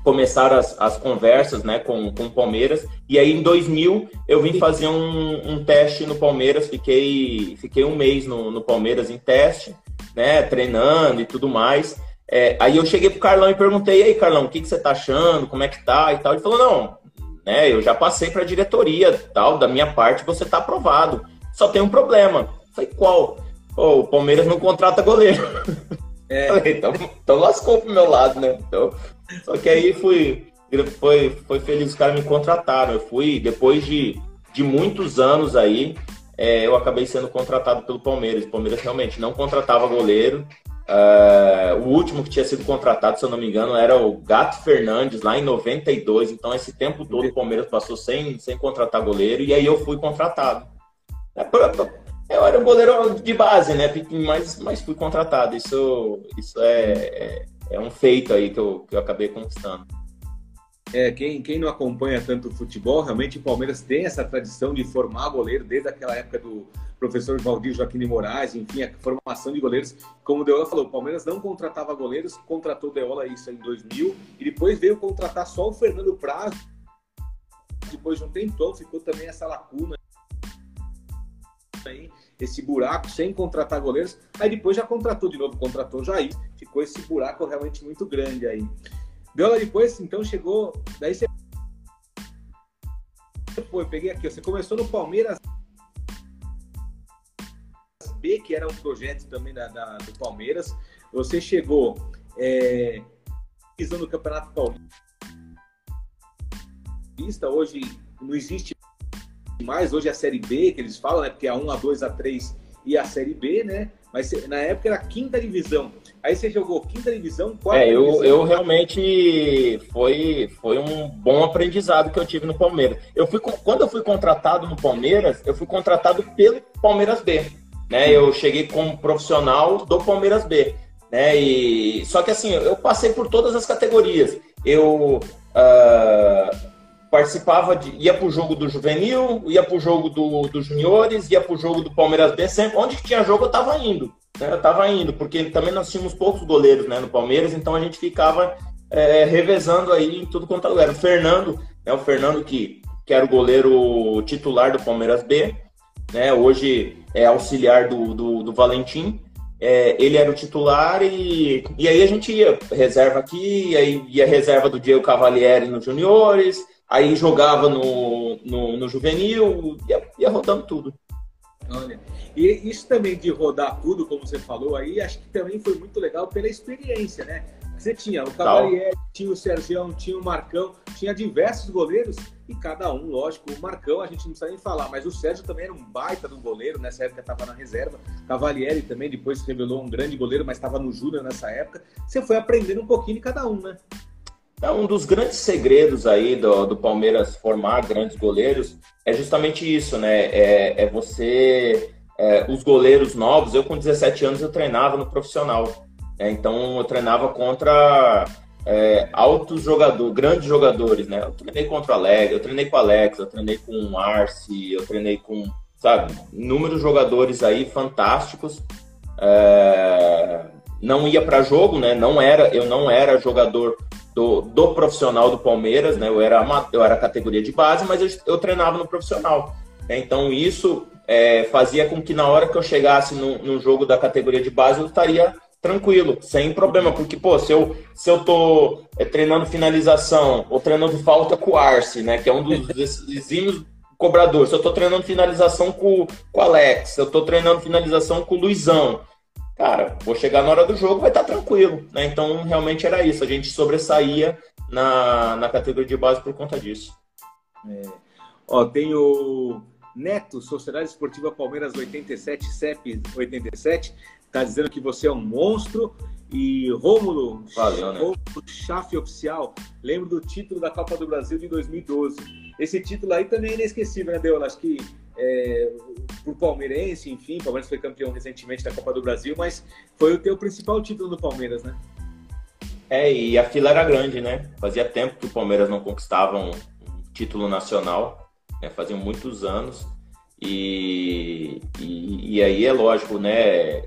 começaram as, as conversas né, com, com o Palmeiras. E aí, em 2000, eu vim fazer um, um teste no Palmeiras. Fiquei, fiquei um mês no, no Palmeiras em teste, né, treinando e tudo mais. É, aí eu cheguei pro Carlão e perguntei, e aí, Carlão, o que, que você tá achando? Como é que tá? E tal. Ele falou, não, né, eu já passei para a diretoria, tal, da minha parte você tá aprovado. Só tem um problema. Eu falei, qual? Pô, o Palmeiras não contrata goleiro. É. Falei, então, então lascou pro meu lado, né? Então, só que aí fui, foi, foi feliz, os caras me contrataram. Eu fui, depois de, de muitos anos aí, é, eu acabei sendo contratado pelo Palmeiras. O Palmeiras realmente não contratava goleiro. Uh, o último que tinha sido contratado, se eu não me engano, era o Gato Fernandes, lá em 92. Então, esse tempo todo o Palmeiras passou sem, sem contratar goleiro. E aí eu fui contratado. É, eu era um goleiro de base, né? Mas, mas fui contratado. Isso, isso é, é, é um feito aí que eu, que eu acabei conquistando. É, quem, quem não acompanha tanto o futebol, realmente o Palmeiras tem essa tradição de formar goleiro desde aquela época do professor Valdir Joaquim de Moraes, enfim, a formação de goleiros. Como o Deola falou, o Palmeiras não contratava goleiros, contratou Deola isso em 2000 e depois veio contratar só o Fernando Praz. Depois de um tempão ficou também essa lacuna aí, esse buraco sem contratar goleiros. Aí depois já contratou de novo, contratou Jair. Ficou esse buraco realmente muito grande aí. Viola depois, então chegou. Daí você foi, peguei aqui, você começou no Palmeiras B, que era um projeto também da, da do Palmeiras. Você chegou é, no Campeonato Paulista. Hoje não existe mais hoje é a Série B, que eles falam, né? Porque a 1, a 2, a 3 e a Série B, né? Mas na época era a quinta divisão. Aí você jogou quinta divisão, quarta é, eu, divisão. eu realmente foi, foi um bom aprendizado que eu tive no Palmeiras. Eu fui, quando eu fui contratado no Palmeiras, eu fui contratado pelo Palmeiras B. Né? Eu cheguei como profissional do Palmeiras B. Né? E, só que assim, eu passei por todas as categorias. Eu uh, participava de. ia pro jogo do juvenil, ia pro jogo do, dos juniores, ia pro jogo do Palmeiras B, sempre. Onde tinha jogo eu tava indo. Né? Eu tava indo, porque também nós tínhamos poucos goleiros né, no Palmeiras, então a gente ficava é, revezando aí em tudo quanto é lugar. O Fernando, né, o Fernando que, que era o goleiro titular do Palmeiras B, né, hoje é auxiliar do, do, do Valentim. É, ele era o titular e, e aí a gente ia reserva aqui, aí ia reserva do Diego Cavalieri nos juniores, aí jogava no, no, no juvenil, ia, ia rodando tudo. Olha, e isso também de rodar tudo, como você falou aí, acho que também foi muito legal pela experiência, né? Você tinha o Cavalieri, tinha o Sergião, tinha o Marcão, tinha diversos goleiros e cada um, lógico, o Marcão a gente não precisa nem falar, mas o Sérgio também era um baita do goleiro, nessa época estava na reserva. Cavalieri também depois se revelou um grande goleiro, mas estava no Júnior nessa época. Você foi aprendendo um pouquinho de cada um, né? É um dos grandes segredos aí do, do Palmeiras formar grandes goleiros é justamente isso, né? É, é você. É, os goleiros novos, eu com 17 anos eu treinava no profissional. Né? Então eu treinava contra é, altos jogadores, grandes jogadores, né? Eu treinei contra o Alex, eu treinei com o Alex, eu treinei com o Arce, eu treinei com, sabe, inúmeros jogadores aí fantásticos. É, não ia para jogo, né? Não era, eu não era jogador do, do profissional do Palmeiras, né? Eu era, eu era categoria de base, mas eu, eu treinava no profissional. Né? Então isso é, fazia com que na hora que eu chegasse no, no, jogo da categoria de base eu estaria tranquilo, sem problema, porque pô, se eu se eu tô é, treinando finalização ou treinando falta com o Arce, né? Que é um dos exímios cobradores. Se eu tô treinando finalização com, com o Alex, se eu tô treinando finalização com o Luizão, cara, vou chegar na hora do jogo, vai estar tá tranquilo, né? Então, realmente era isso. A gente sobressaía na, na categoria de base por conta disso. É. Ó, tem o Neto, Sociedade Esportiva Palmeiras 87, CEP 87, tá dizendo que você é um monstro. E Rômulo, Valeu, né? Rômulo Chafe Oficial, lembro do título da Copa do Brasil de 2012. Esse título aí também é inesquecível, né, Deola? Acho que é, por palmeirense, enfim, o Palmeiras foi campeão recentemente da Copa do Brasil, mas foi o teu principal título do Palmeiras, né? É, e a fila era grande, né? Fazia tempo que o Palmeiras não conquistava um título nacional, né? faziam muitos anos. E, e, e, aí é lógico, né?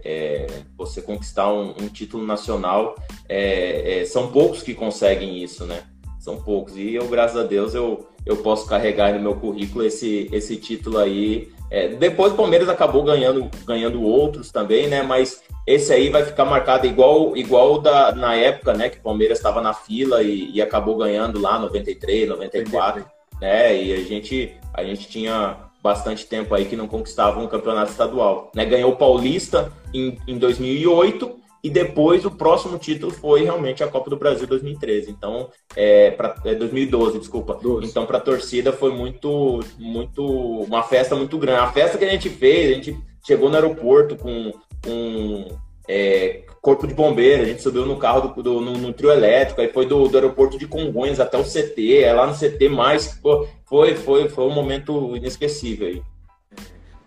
É, você conquistar um, um título nacional, é, é, são poucos que conseguem isso, né? São poucos. E eu, graças a Deus, eu, eu posso carregar no meu currículo esse, esse título aí. É, depois o Palmeiras acabou ganhando, ganhando outros também, né? Mas esse aí vai ficar marcado igual igual da, na época, né? Que o Palmeiras estava na fila e, e, acabou ganhando lá 93, 94, né? E a gente, a gente tinha bastante tempo aí que não conquistava um campeonato estadual. Né? Ganhou o Paulista em, em 2008 e depois o próximo título foi realmente a Copa do Brasil 2013. Então, é, pra, é 2012, desculpa. 12. Então, para a torcida foi muito, muito, uma festa muito grande. A festa que a gente fez, a gente chegou no aeroporto com, com é, corpo de bombeiro, a gente subiu no carro do, do no, no, trio elétrico, aí foi do, do, aeroporto de Congonhas até o CT, é lá no CT mais, foi, foi, foi um momento inesquecível aí.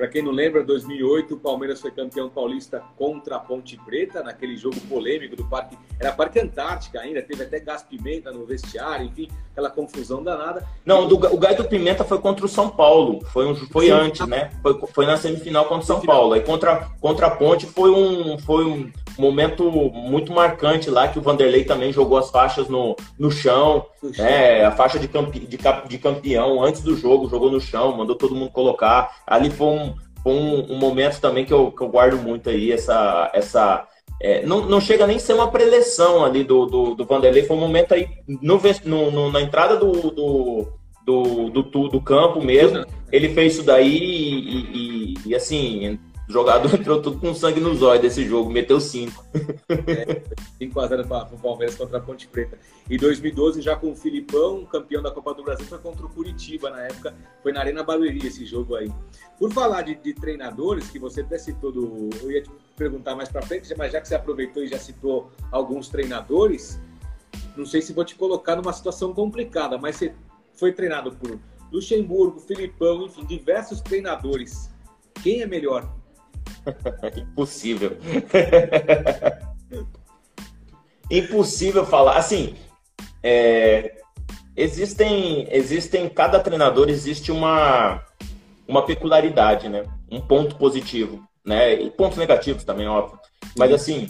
Para quem não lembra, 2008 o Palmeiras foi campeão paulista contra a Ponte Preta, naquele jogo polêmico do Parque. Era Parque Antártica ainda, teve até gás pimenta no vestiário, enfim, aquela confusão danada. Não, do, o gás do pimenta foi contra o São Paulo, foi, um, foi antes, né? Foi, foi na semifinal contra o São Paulo. Aí contra, contra a Ponte foi um, foi um momento muito marcante lá, que o Vanderlei também jogou as faixas no, no chão, né? A faixa de, campe, de, de campeão antes do jogo, jogou no chão, mandou todo mundo colocar. Ali foi um, um, um momento também que eu, que eu guardo muito aí, essa. essa é, não, não chega nem a ser uma preleção ali do, do, do Vanderlei, foi um momento aí no, no, no na entrada do, do, do, do, do campo mesmo. Ele fez isso daí e, e, e assim, o jogador entrou tudo com sangue nos olhos desse jogo, meteu 5. É, 5x0 para o Palmeiras contra a Ponte Preta. E 2012, já com o Filipão, campeão da Copa do Brasil, foi contra o Curitiba na época. Foi na Arena Barueri esse jogo aí. Por falar de, de treinadores, que você até citou do. Eu ia te perguntar mais para frente, mas já que você aproveitou e já citou alguns treinadores, não sei se vou te colocar numa situação complicada, mas você foi treinado por Luxemburgo, Filipão, enfim, diversos treinadores. Quem é melhor? Impossível. Impossível falar. Assim, é, existem, existem, cada treinador existe uma, uma peculiaridade, né? Um ponto positivo, né? E pontos negativos também, óbvio. Mas assim,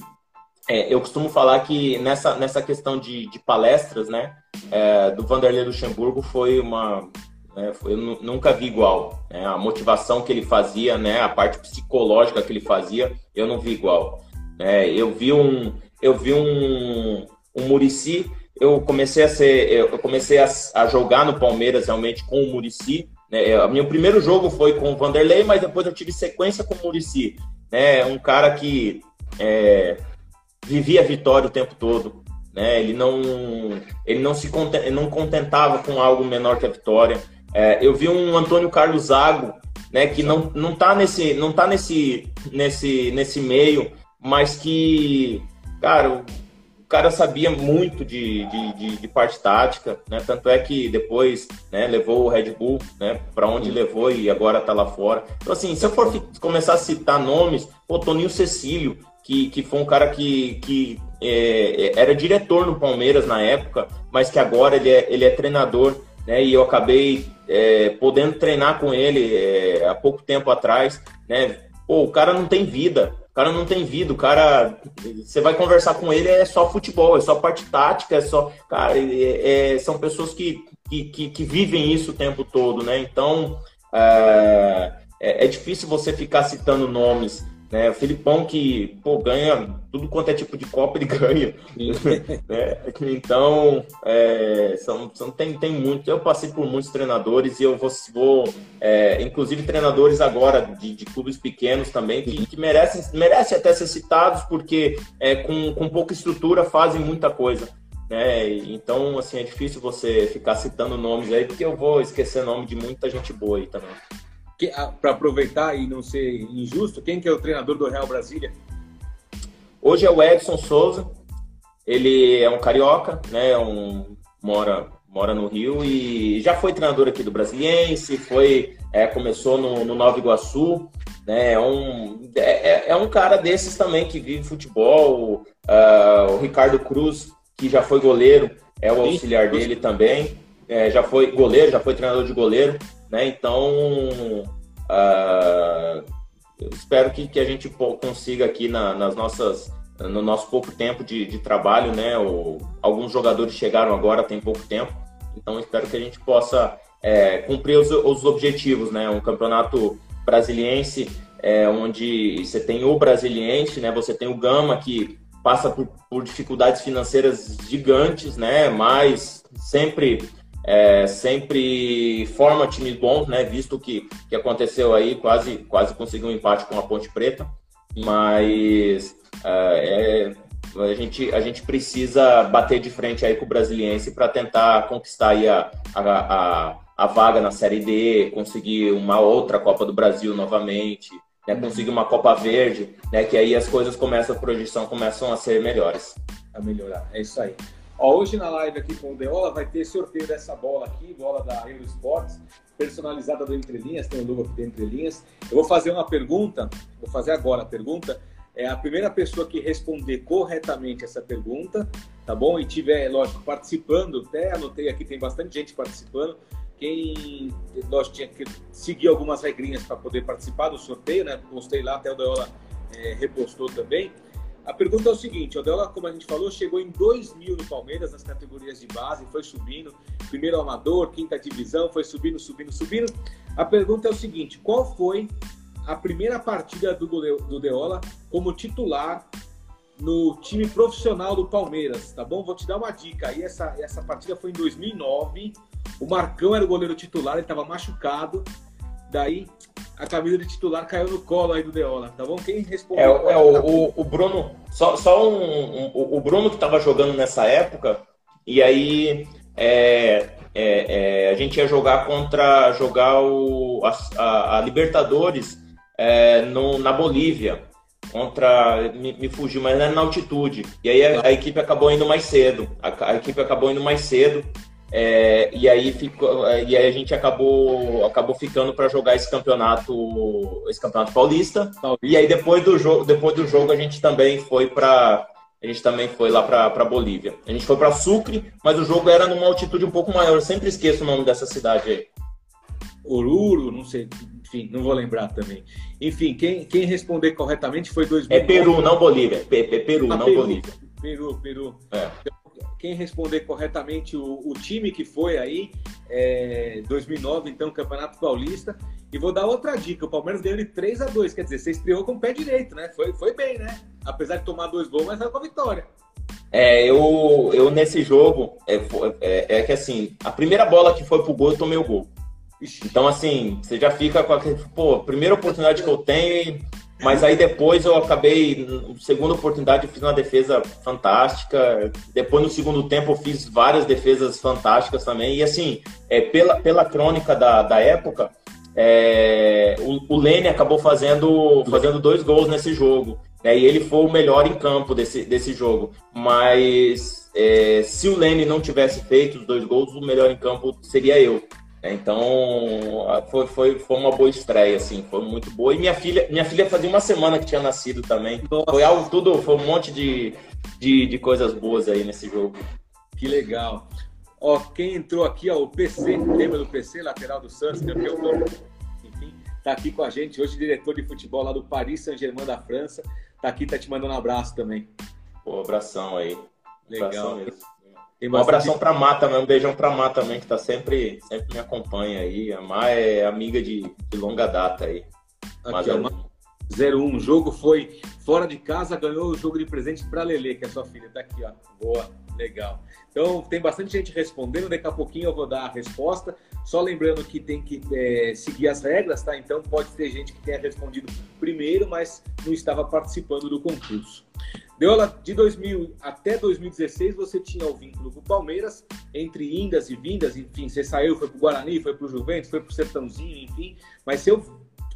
é, eu costumo falar que nessa, nessa questão de, de palestras, né? É, do Vanderlei Luxemburgo foi uma, né? Eu nunca vi igual. Né? A motivação que ele fazia, né? a parte psicológica que ele fazia, eu não vi igual. Né? Eu vi um, eu vi um, um Murici. Eu comecei a ser, eu comecei a, a jogar no Palmeiras realmente com o Murici, Né? O meu primeiro jogo foi com o Vanderlei, mas depois eu tive sequência com o Murici. Né? Um cara que é, vivia a vitória o tempo todo. Né? Ele, não, ele não se não contentava com algo menor que a vitória. É, eu vi um Antônio Carlos Zago, né, que não, não tá, nesse, não tá nesse, nesse, nesse meio, mas que, cara, o cara sabia muito de, de, de, de parte tática, né? Tanto é que depois né, levou o Red Bull né, para onde Sim. levou e agora tá lá fora. Então, assim, se eu for começar a citar nomes, o Toninho Cecílio, que, que foi um cara que, que é, era diretor no Palmeiras na época, mas que agora ele é, ele é treinador, né? E eu acabei é, podendo treinar com ele é, há pouco tempo atrás, né? Pô, o cara não tem vida, o cara não tem vida, o cara. Você vai conversar com ele, é só futebol, é só parte tática, é só. Cara, é, é, são pessoas que, que, que, que, vivem isso o tempo todo, né? Então. É, é, é difícil você ficar citando nomes né? O Filipão que pô, ganha tudo quanto é tipo de Copa, ele ganha. né? Então, é, são, são, tem, tem muito. Eu passei por muitos treinadores e eu vou, vou é, inclusive treinadores agora de, de clubes pequenos também, que, que, merecem, merecem até ser citados, porque é, com, com pouca estrutura fazem muita coisa. Né? Então, assim, é difícil você ficar citando nomes aí, porque eu vou esquecer nome de muita gente boa aí também para aproveitar e não ser injusto, quem que é o treinador do Real Brasília? Hoje é o Edson Souza. Ele é um carioca, né? É um, mora, mora no Rio e já foi treinador aqui do Brasiliense, foi, é, começou no, no Nova Iguaçu, né? É um, é, é, é um cara desses também que vive futebol. Uh, o Ricardo Cruz, que já foi goleiro, é o auxiliar dele também. É, já foi goleiro, já foi treinador de goleiro. Né? Então, uh, espero que, que a gente consiga aqui na, nas nossas, no nosso pouco tempo de, de trabalho, né? O, alguns jogadores chegaram agora tem pouco tempo, então espero que a gente possa é, cumprir os, os, objetivos, né? Um campeonato brasiliense é, onde você tem o brasiliense, né? Você tem o Gama que passa por, por dificuldades financeiras gigantes, né? Mas sempre é, sempre forma times bons, né? Visto que que aconteceu aí, quase quase conseguiu um empate com a Ponte Preta, mas é, é, a gente a gente precisa bater de frente aí com o Brasiliense para tentar conquistar aí a, a, a, a, vaga na Série D, conseguir uma outra Copa do Brasil novamente. Né, conseguir uma Copa Verde, né, que aí as coisas começam, a projeção começam a ser melhores. A melhorar, é isso aí. Ó, hoje na live aqui com o Deola vai ter sorteio dessa bola aqui, bola da Eurosports, personalizada do Entre Linhas, tem o logo aqui do Entre Linhas. Eu vou fazer uma pergunta, vou fazer agora a pergunta. É a primeira pessoa que responder corretamente essa pergunta, tá bom? E tiver, lógico, participando, até anotei aqui, tem bastante gente participando. Quem, lógico, tinha que seguir algumas regrinhas para poder participar do sorteio, né? Postei lá, até o Deola é, repostou também. A pergunta é o seguinte: o Odeola, como a gente falou, chegou em 2000 no Palmeiras, nas categorias de base, foi subindo, primeiro amador, quinta divisão, foi subindo, subindo, subindo. A pergunta é o seguinte: qual foi a primeira partida do, do Deola como titular no time profissional do Palmeiras, tá bom? Vou te dar uma dica aí, essa, essa partida foi em 2009, o Marcão era o goleiro titular, ele estava machucado, daí a camisa de titular caiu no colo aí do Deola, tá bom? Quem respondeu? É, é o, o, o, Bruno, só, só um, um, o Bruno que estava jogando nessa época, e aí é, é, é, a gente ia jogar contra jogar o, a, a, a Libertadores é, no, na Bolívia. Contra. Me, me, fugiu, mas era na altitude. E aí a, a equipe acabou indo mais cedo. A equipe acabou indo mais cedo. É, e aí ficou, e aí a gente acabou, acabou ficando para jogar esse campeonato, esse campeonato paulista. E aí depois do jogo, depois do jogo a gente também foi para a gente também foi lá para Bolívia. A gente foi para Sucre, mas o jogo era numa altitude um pouco maior. Eu sempre esqueço o nome dessa cidade aí. Oruro, não sei, enfim, não vou lembrar também. Enfim, quem, quem responder corretamente foi 2009. É Peru, não Bolívia. Peru, ah, não Peru, Bolívia. Peru, Peru. É quem responder corretamente o, o time que foi aí, é, 2009, então, Campeonato Paulista. E vou dar outra dica: o Palmeiras ganhou de 3 a 2 quer dizer, você estreou com o pé direito, né? Foi, foi bem, né? Apesar de tomar dois gols, mas saiu com a vitória. É, eu, eu nesse jogo, é, é, é, que assim, a primeira bola que foi pro gol, eu tomei o gol. Então, assim, você já fica com aquele, pô, primeira oportunidade que eu tenho, mas aí depois eu acabei, segunda oportunidade, eu fiz uma defesa fantástica. Depois, no segundo tempo, eu fiz várias defesas fantásticas também. E, assim, é, pela, pela crônica da, da época, é, o, o Lene acabou fazendo, fazendo dois gols nesse jogo. Né, e ele foi o melhor em campo desse, desse jogo. Mas é, se o Lene não tivesse feito os dois gols, o melhor em campo seria eu. Então, foi, foi, foi uma boa estreia, assim, foi muito boa. E minha filha, minha filha fazia uma semana que tinha nascido também. Foi algo tudo, foi um monte de, de, de, coisas boas aí nesse jogo. Que legal. Ó, quem entrou aqui, ó, o PC, lembra do PC, lateral do Santos, campeão do... Enfim, tá aqui com a gente, hoje diretor de futebol lá do Paris Saint-Germain da França. Tá aqui, tá te mandando um abraço também. Pô, abração aí. Legal. Abração mesmo. Um abração para Má também, um beijão para Má também, que tá sempre, sempre me acompanha aí. A Má é amiga de, de longa data aí. Aqui, ó, 01. O jogo foi fora de casa, ganhou o jogo de presente para Lele, que é sua filha. Tá aqui, ó. Boa, legal. Então, tem bastante gente respondendo. Daqui a pouquinho eu vou dar a resposta. Só lembrando que tem que é, seguir as regras, tá? Então, pode ter gente que tenha respondido primeiro, mas não estava participando do concurso. Deola, de 2000 até 2016 você tinha o vínculo com o Palmeiras, entre indas e vindas, enfim, você saiu, foi para o Guarani, foi para o Juventus, foi para o Sertãozinho, enfim, mas seu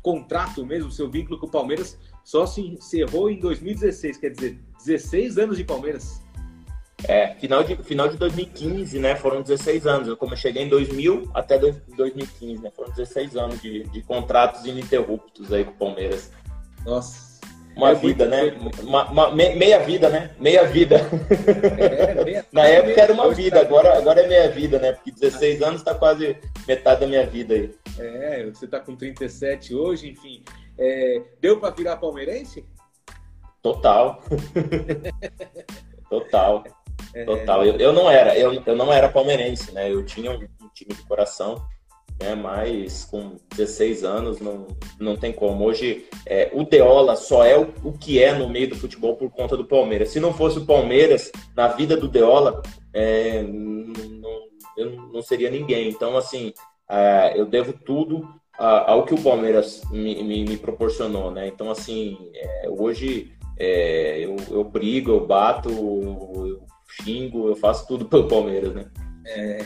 contrato mesmo, seu vínculo com o Palmeiras só se encerrou em 2016, quer dizer, 16 anos de Palmeiras. É, final de, final de 2015, né? Foram 16 anos. Eu como eu cheguei em 2000 até 2015, né? Foram 16 anos de, de contratos ininterruptos aí com o Palmeiras. Nossa, uma é vida, né? Uma, uma, meia vida, né? Meia vida. É, meia, Na época era uma vida, agora, agora é meia vida, né? Porque 16 anos está quase metade da minha vida aí. É, você está com 37 hoje, enfim. É, deu para virar palmeirense? Total. Total. É... Total. Eu, eu não era, eu, eu não era palmeirense, né? Eu tinha um, um time de coração né? Mas com 16 anos não, não tem como. Hoje é, o Deola só é o, o, que é no meio do futebol por conta do Palmeiras. Se não fosse o Palmeiras, na vida do Deola, é, não, eu não seria ninguém. Então, assim, é, eu devo tudo ao que o Palmeiras me, me, me proporcionou, né? Então, assim, é, hoje é, eu, eu brigo, eu bato, eu xingo, eu faço tudo pelo Palmeiras, né? É...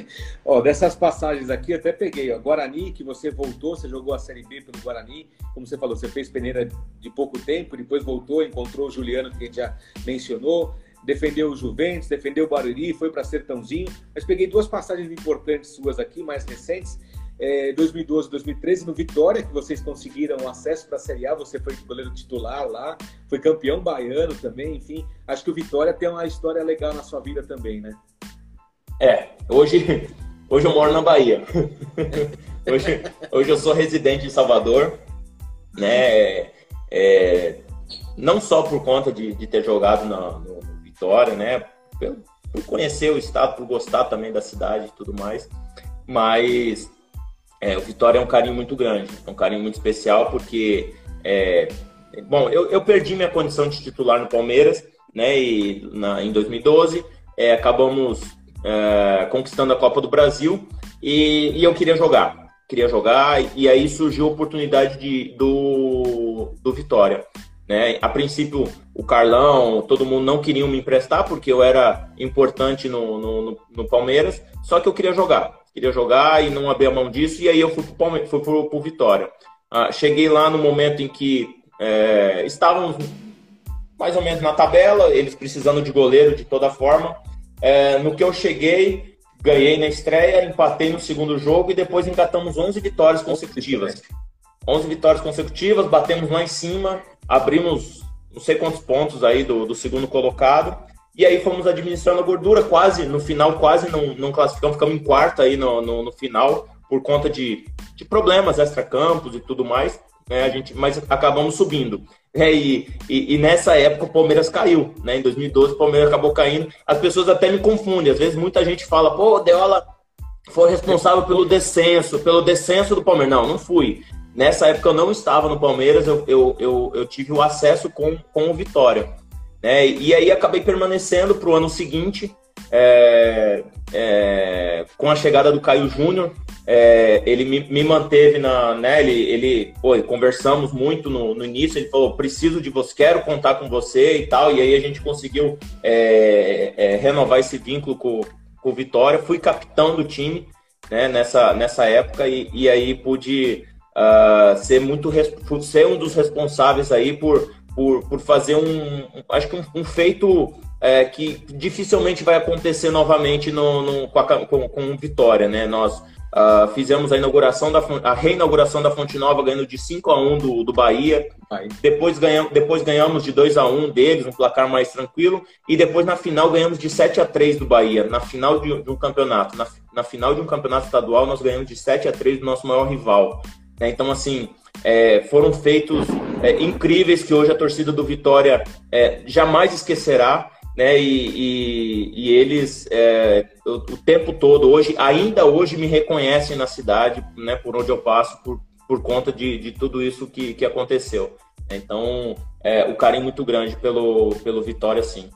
ó, dessas passagens aqui, até peguei. Ó, Guarani, que você voltou, você jogou a Série B pelo Guarani. Como você falou, você fez peneira de pouco tempo, depois voltou, encontrou o Juliano, que a gente já mencionou. Defendeu o Juventus, defendeu o Barueri, foi para Sertãozinho. Mas peguei duas passagens importantes suas aqui, mais recentes. É, 2012 2013 no Vitória, que vocês conseguiram acesso para a Série A, você foi goleiro titular lá, foi campeão baiano também, enfim. Acho que o Vitória tem uma história legal na sua vida também, né? É, hoje, hoje eu moro na Bahia. hoje, hoje eu sou residente em Salvador, né? É, não só por conta de, de ter jogado na, no Vitória, né? Por, por, conhecer o estado, por gostar também da cidade e tudo mais, mas é, o Vitória é um carinho muito grande, é um carinho muito especial porque, é, bom, eu, eu perdi minha condição de titular no Palmeiras, né? E na, em 2012 é, acabamos é, conquistando a Copa do Brasil e, e, eu queria jogar. Queria jogar e aí surgiu a oportunidade de, do, do Vitória. Né? A princípio, o Carlão, todo mundo não queria me emprestar porque eu era importante no, no, no Palmeiras, só que eu queria jogar. Queria jogar e não abrir a mão disso, e aí eu fui para fui pro, pro Vitória. Ah, cheguei lá no momento em que é, estávamos mais ou menos na tabela, eles precisando de goleiro de toda forma. É, no que eu cheguei, ganhei na estreia, empatei no segundo jogo e depois engatamos 11 vitórias consecutivas. 11 vitórias consecutivas, batemos lá em cima, abrimos não sei quantos pontos aí do, do segundo colocado. E aí fomos administrando a gordura, quase, no final, quase não, não classificamos, ficamos em quarto aí no, no, no final, por conta de, de problemas extra-campos e tudo mais. Né, a gente, mas acabamos subindo. É, e, e, e, nessa época o Palmeiras caiu, né? Em 2012 o Palmeiras acabou caindo. As pessoas até me confundem. Às vezes muita gente fala, pô, Deola foi responsável pelo descenso, pelo descenso do Palmeiras. Não, não fui. Nessa época eu não estava no Palmeiras, eu, eu, eu, eu tive o acesso com, com o Vitória. Né? E aí acabei permanecendo para o ano seguinte, é, é, com a chegada do Caio Júnior. é, ele me, me, manteve na, né, ele, ele pô, conversamos muito no, no, início, ele falou, preciso de você, quero contar com você e tal, e aí a gente conseguiu é, é, renovar esse vínculo com, com o Vitória, fui capitão do time, né, nessa, nessa época, e, e aí pude uh, ser muito, ser um dos responsáveis aí por, por, por fazer um, acho que um, um feito é, que dificilmente vai acontecer novamente no, no com, a, com, com Vitória, né? Nós uh, fizemos a inauguração da a reinauguração da Fonte Nova ganhando de 5 a 1 do, do Bahia. Depois ganhamos, depois ganhamos de 2 a 1 deles, um placar mais tranquilo, e depois na final ganhamos de 7 a 3 do Bahia, na final de, de um campeonato. Na, na, final de um campeonato estadual nós ganhamos de 7 a 3 do nosso maior rival. Né? Então assim, é, foram feitos é, incríveis que hoje a torcida do Vitória é, jamais esquecerá né? E, e, e eles é, o, o, tempo todo hoje, ainda hoje me reconhecem na cidade, né? Por onde eu passo, por, por conta de, de tudo isso que, que aconteceu. Então, é, o carinho muito grande pelo, pelo Vitória, sim.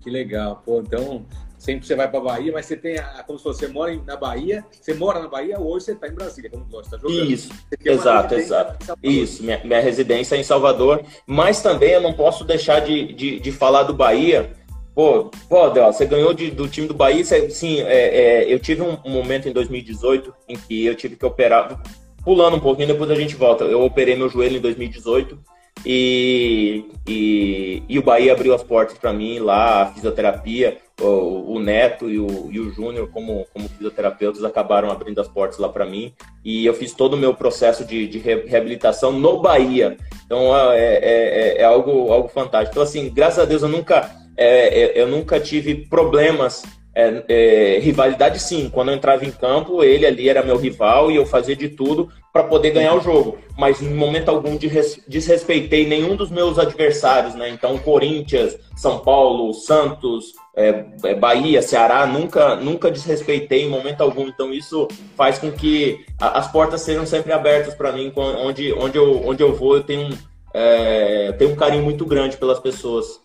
Que legal, pô. Então, sempre você vai para Bahia, mas você tem a, como se você mora na Bahia, você mora na Bahia, hoje você está em Brasília, como você está jogando. Isso, exato, exato. Isso, minha, minha residência é em Salvador, mas também eu não posso deixar de, de, de falar do Bahia, Pô, pô Del, você ganhou de, do time do Bahia. Você, sim, é, é, eu tive um, um, momento em 2018 em que eu tive que operar. Pulando um pouquinho, depois a gente volta. Eu operei meu joelho em 2018 e, e, e o Bahia abriu as portas para mim lá, a fisioterapia. O, o Neto e o, e o Júnior, como, como fisioterapeutas, acabaram abrindo as portas lá para mim. E eu fiz todo o meu processo de, de reabilitação no Bahia. Então é, é, é, é algo, algo fantástico. Então, assim, graças a Deus eu nunca é, é, eu nunca tive problemas. É, é, rivalidade sim, quando eu entrava em campo, ele ali era meu rival e eu fazia de tudo para poder ganhar o jogo. Mas em momento algum desrespeitei nenhum dos meus adversários, né? Então, Corinthians, São Paulo, Santos, é, é, Bahia, Ceará, nunca, nunca desrespeitei em momento algum. Então, isso faz com que as portas sejam sempre abertas para mim. Onde, onde, eu, onde eu vou, eu tenho, é, tenho um carinho muito grande pelas pessoas.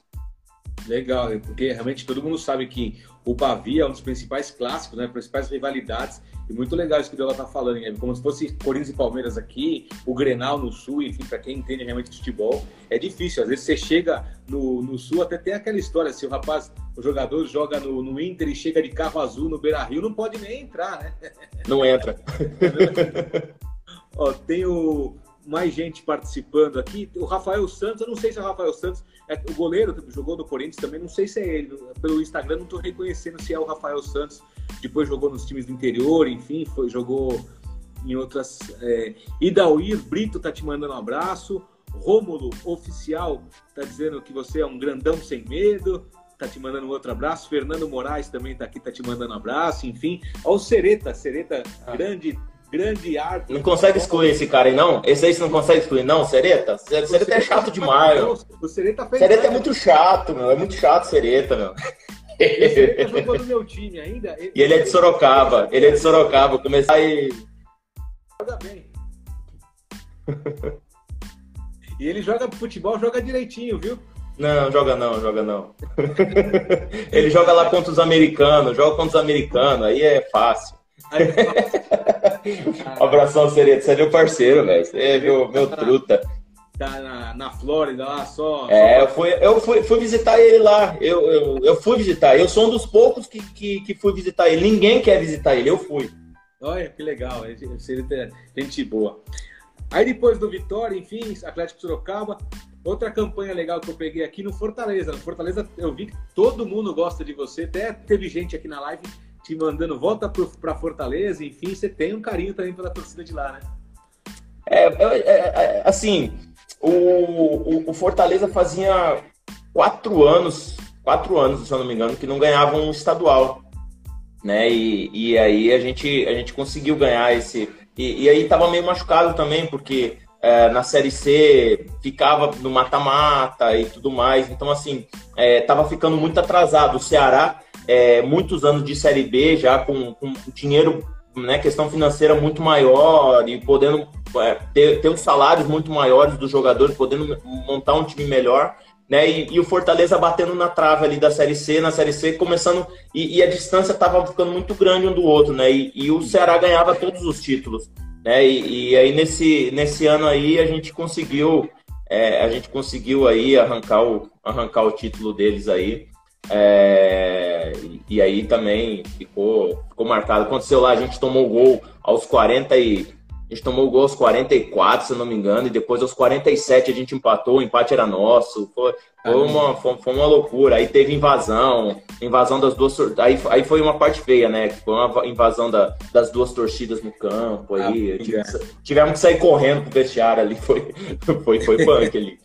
Legal, porque realmente todo mundo sabe que o Pavia é um dos principais clássicos, né? Principais rivalidades. E muito legal isso que o Diogo tá falando, né? Como se fosse Corinthians e Palmeiras aqui, o Grenal no Sul, enfim, para quem entende realmente de futebol, é difícil. Às vezes você chega no, no Sul, até tem aquela história, se o rapaz, o jogador joga no, no Inter e chega de carro azul no Beira Rio, não pode nem entrar, né? Não entra. Ó, tem o, mais gente participando aqui. O Rafael Santos, eu não sei se é o Rafael Santos, é, o goleiro que jogou no Corinthians também, não sei se é ele. Pelo Instagram não estou reconhecendo se é o Rafael Santos. Depois jogou nos times do interior, enfim, foi, jogou em outras. É, Idauir Brito tá te mandando um abraço. Rômulo Oficial tá dizendo que você é um grandão sem medo. Tá te mandando um outro abraço. Fernando Moraes também tá aqui, tá te mandando um abraço. Enfim, ao Sereta, Sereta, ah. grande grande arte. Não consegue excluir esse cara aí, não? Esse aí você não consegue excluir, não? Sereta? Sereta é chato demais, meu. O Sereta fez Sereta é muito chato, meu. É muito chato, Sereta, meu. Esse jogou no meu time ainda. Ele... E ele é de Sorocaba. Ele é de Sorocaba. Começar e. Joga bem. e ele joga futebol, joga direitinho, viu? Não, joga não, joga não. ele joga lá contra os americanos, joga contra os americanos, aí é fácil. um abração, Sereta. Você é meu parceiro, velho. Você é meu, meu truta. Tá na, na Flórida lá, só. É, só... eu, fui, eu fui, fui visitar ele lá. Eu, eu, eu fui visitar. Eu sou um dos poucos que, que, que fui visitar ele. Ninguém quer visitar ele, eu fui. Olha, que legal. Sereta, gente boa. Aí depois do Vitória, enfim, Atlético Sorocaba. Outra campanha legal que eu peguei aqui no Fortaleza. No Fortaleza eu vi que todo mundo gosta de você. Até teve gente aqui na live te mandando volta para Fortaleza, enfim, você tem um carinho também pela torcida de lá, né? É, é, é, é assim, o, o, o, Fortaleza fazia quatro anos, quatro anos, se eu não me engano, que não ganhava um estadual, né? E, e aí a gente, a gente conseguiu ganhar esse. E, e aí tava meio machucado também, porque é, na Série C ficava no mata-mata e tudo mais. Então, assim, é, tava ficando muito atrasado. O Ceará é, muitos anos de Série B já com, com dinheiro, né, questão financeira muito maior e podendo é, ter, ter os salários muito maiores dos jogadores, podendo montar um time melhor. né? E, e, o Fortaleza batendo na trave ali da Série C, na Série C, começando. E, e a distância estava ficando muito grande um do outro, né? E, e o Ceará ganhava todos os títulos. Né? E, aí nesse, nesse ano aí a gente conseguiu. É, a gente conseguiu aí arrancar o, arrancar o título deles aí. É, e aí também ficou, ficou marcado. Aconteceu lá, a gente tomou gol aos 40 e a gente tomou o gol aos 44, se não me engano, e depois aos 47 a gente empatou, o empate era nosso. Foi, foi, uma, foi, foi, uma loucura. Aí teve invasão, invasão das duas. Aí, aí foi uma parte feia, né? Foi uma invasão da, das duas torcidas no campo. Aí ah, tivemos que sair correndo pro vestiário ali. Foi, foi, foi punk ali.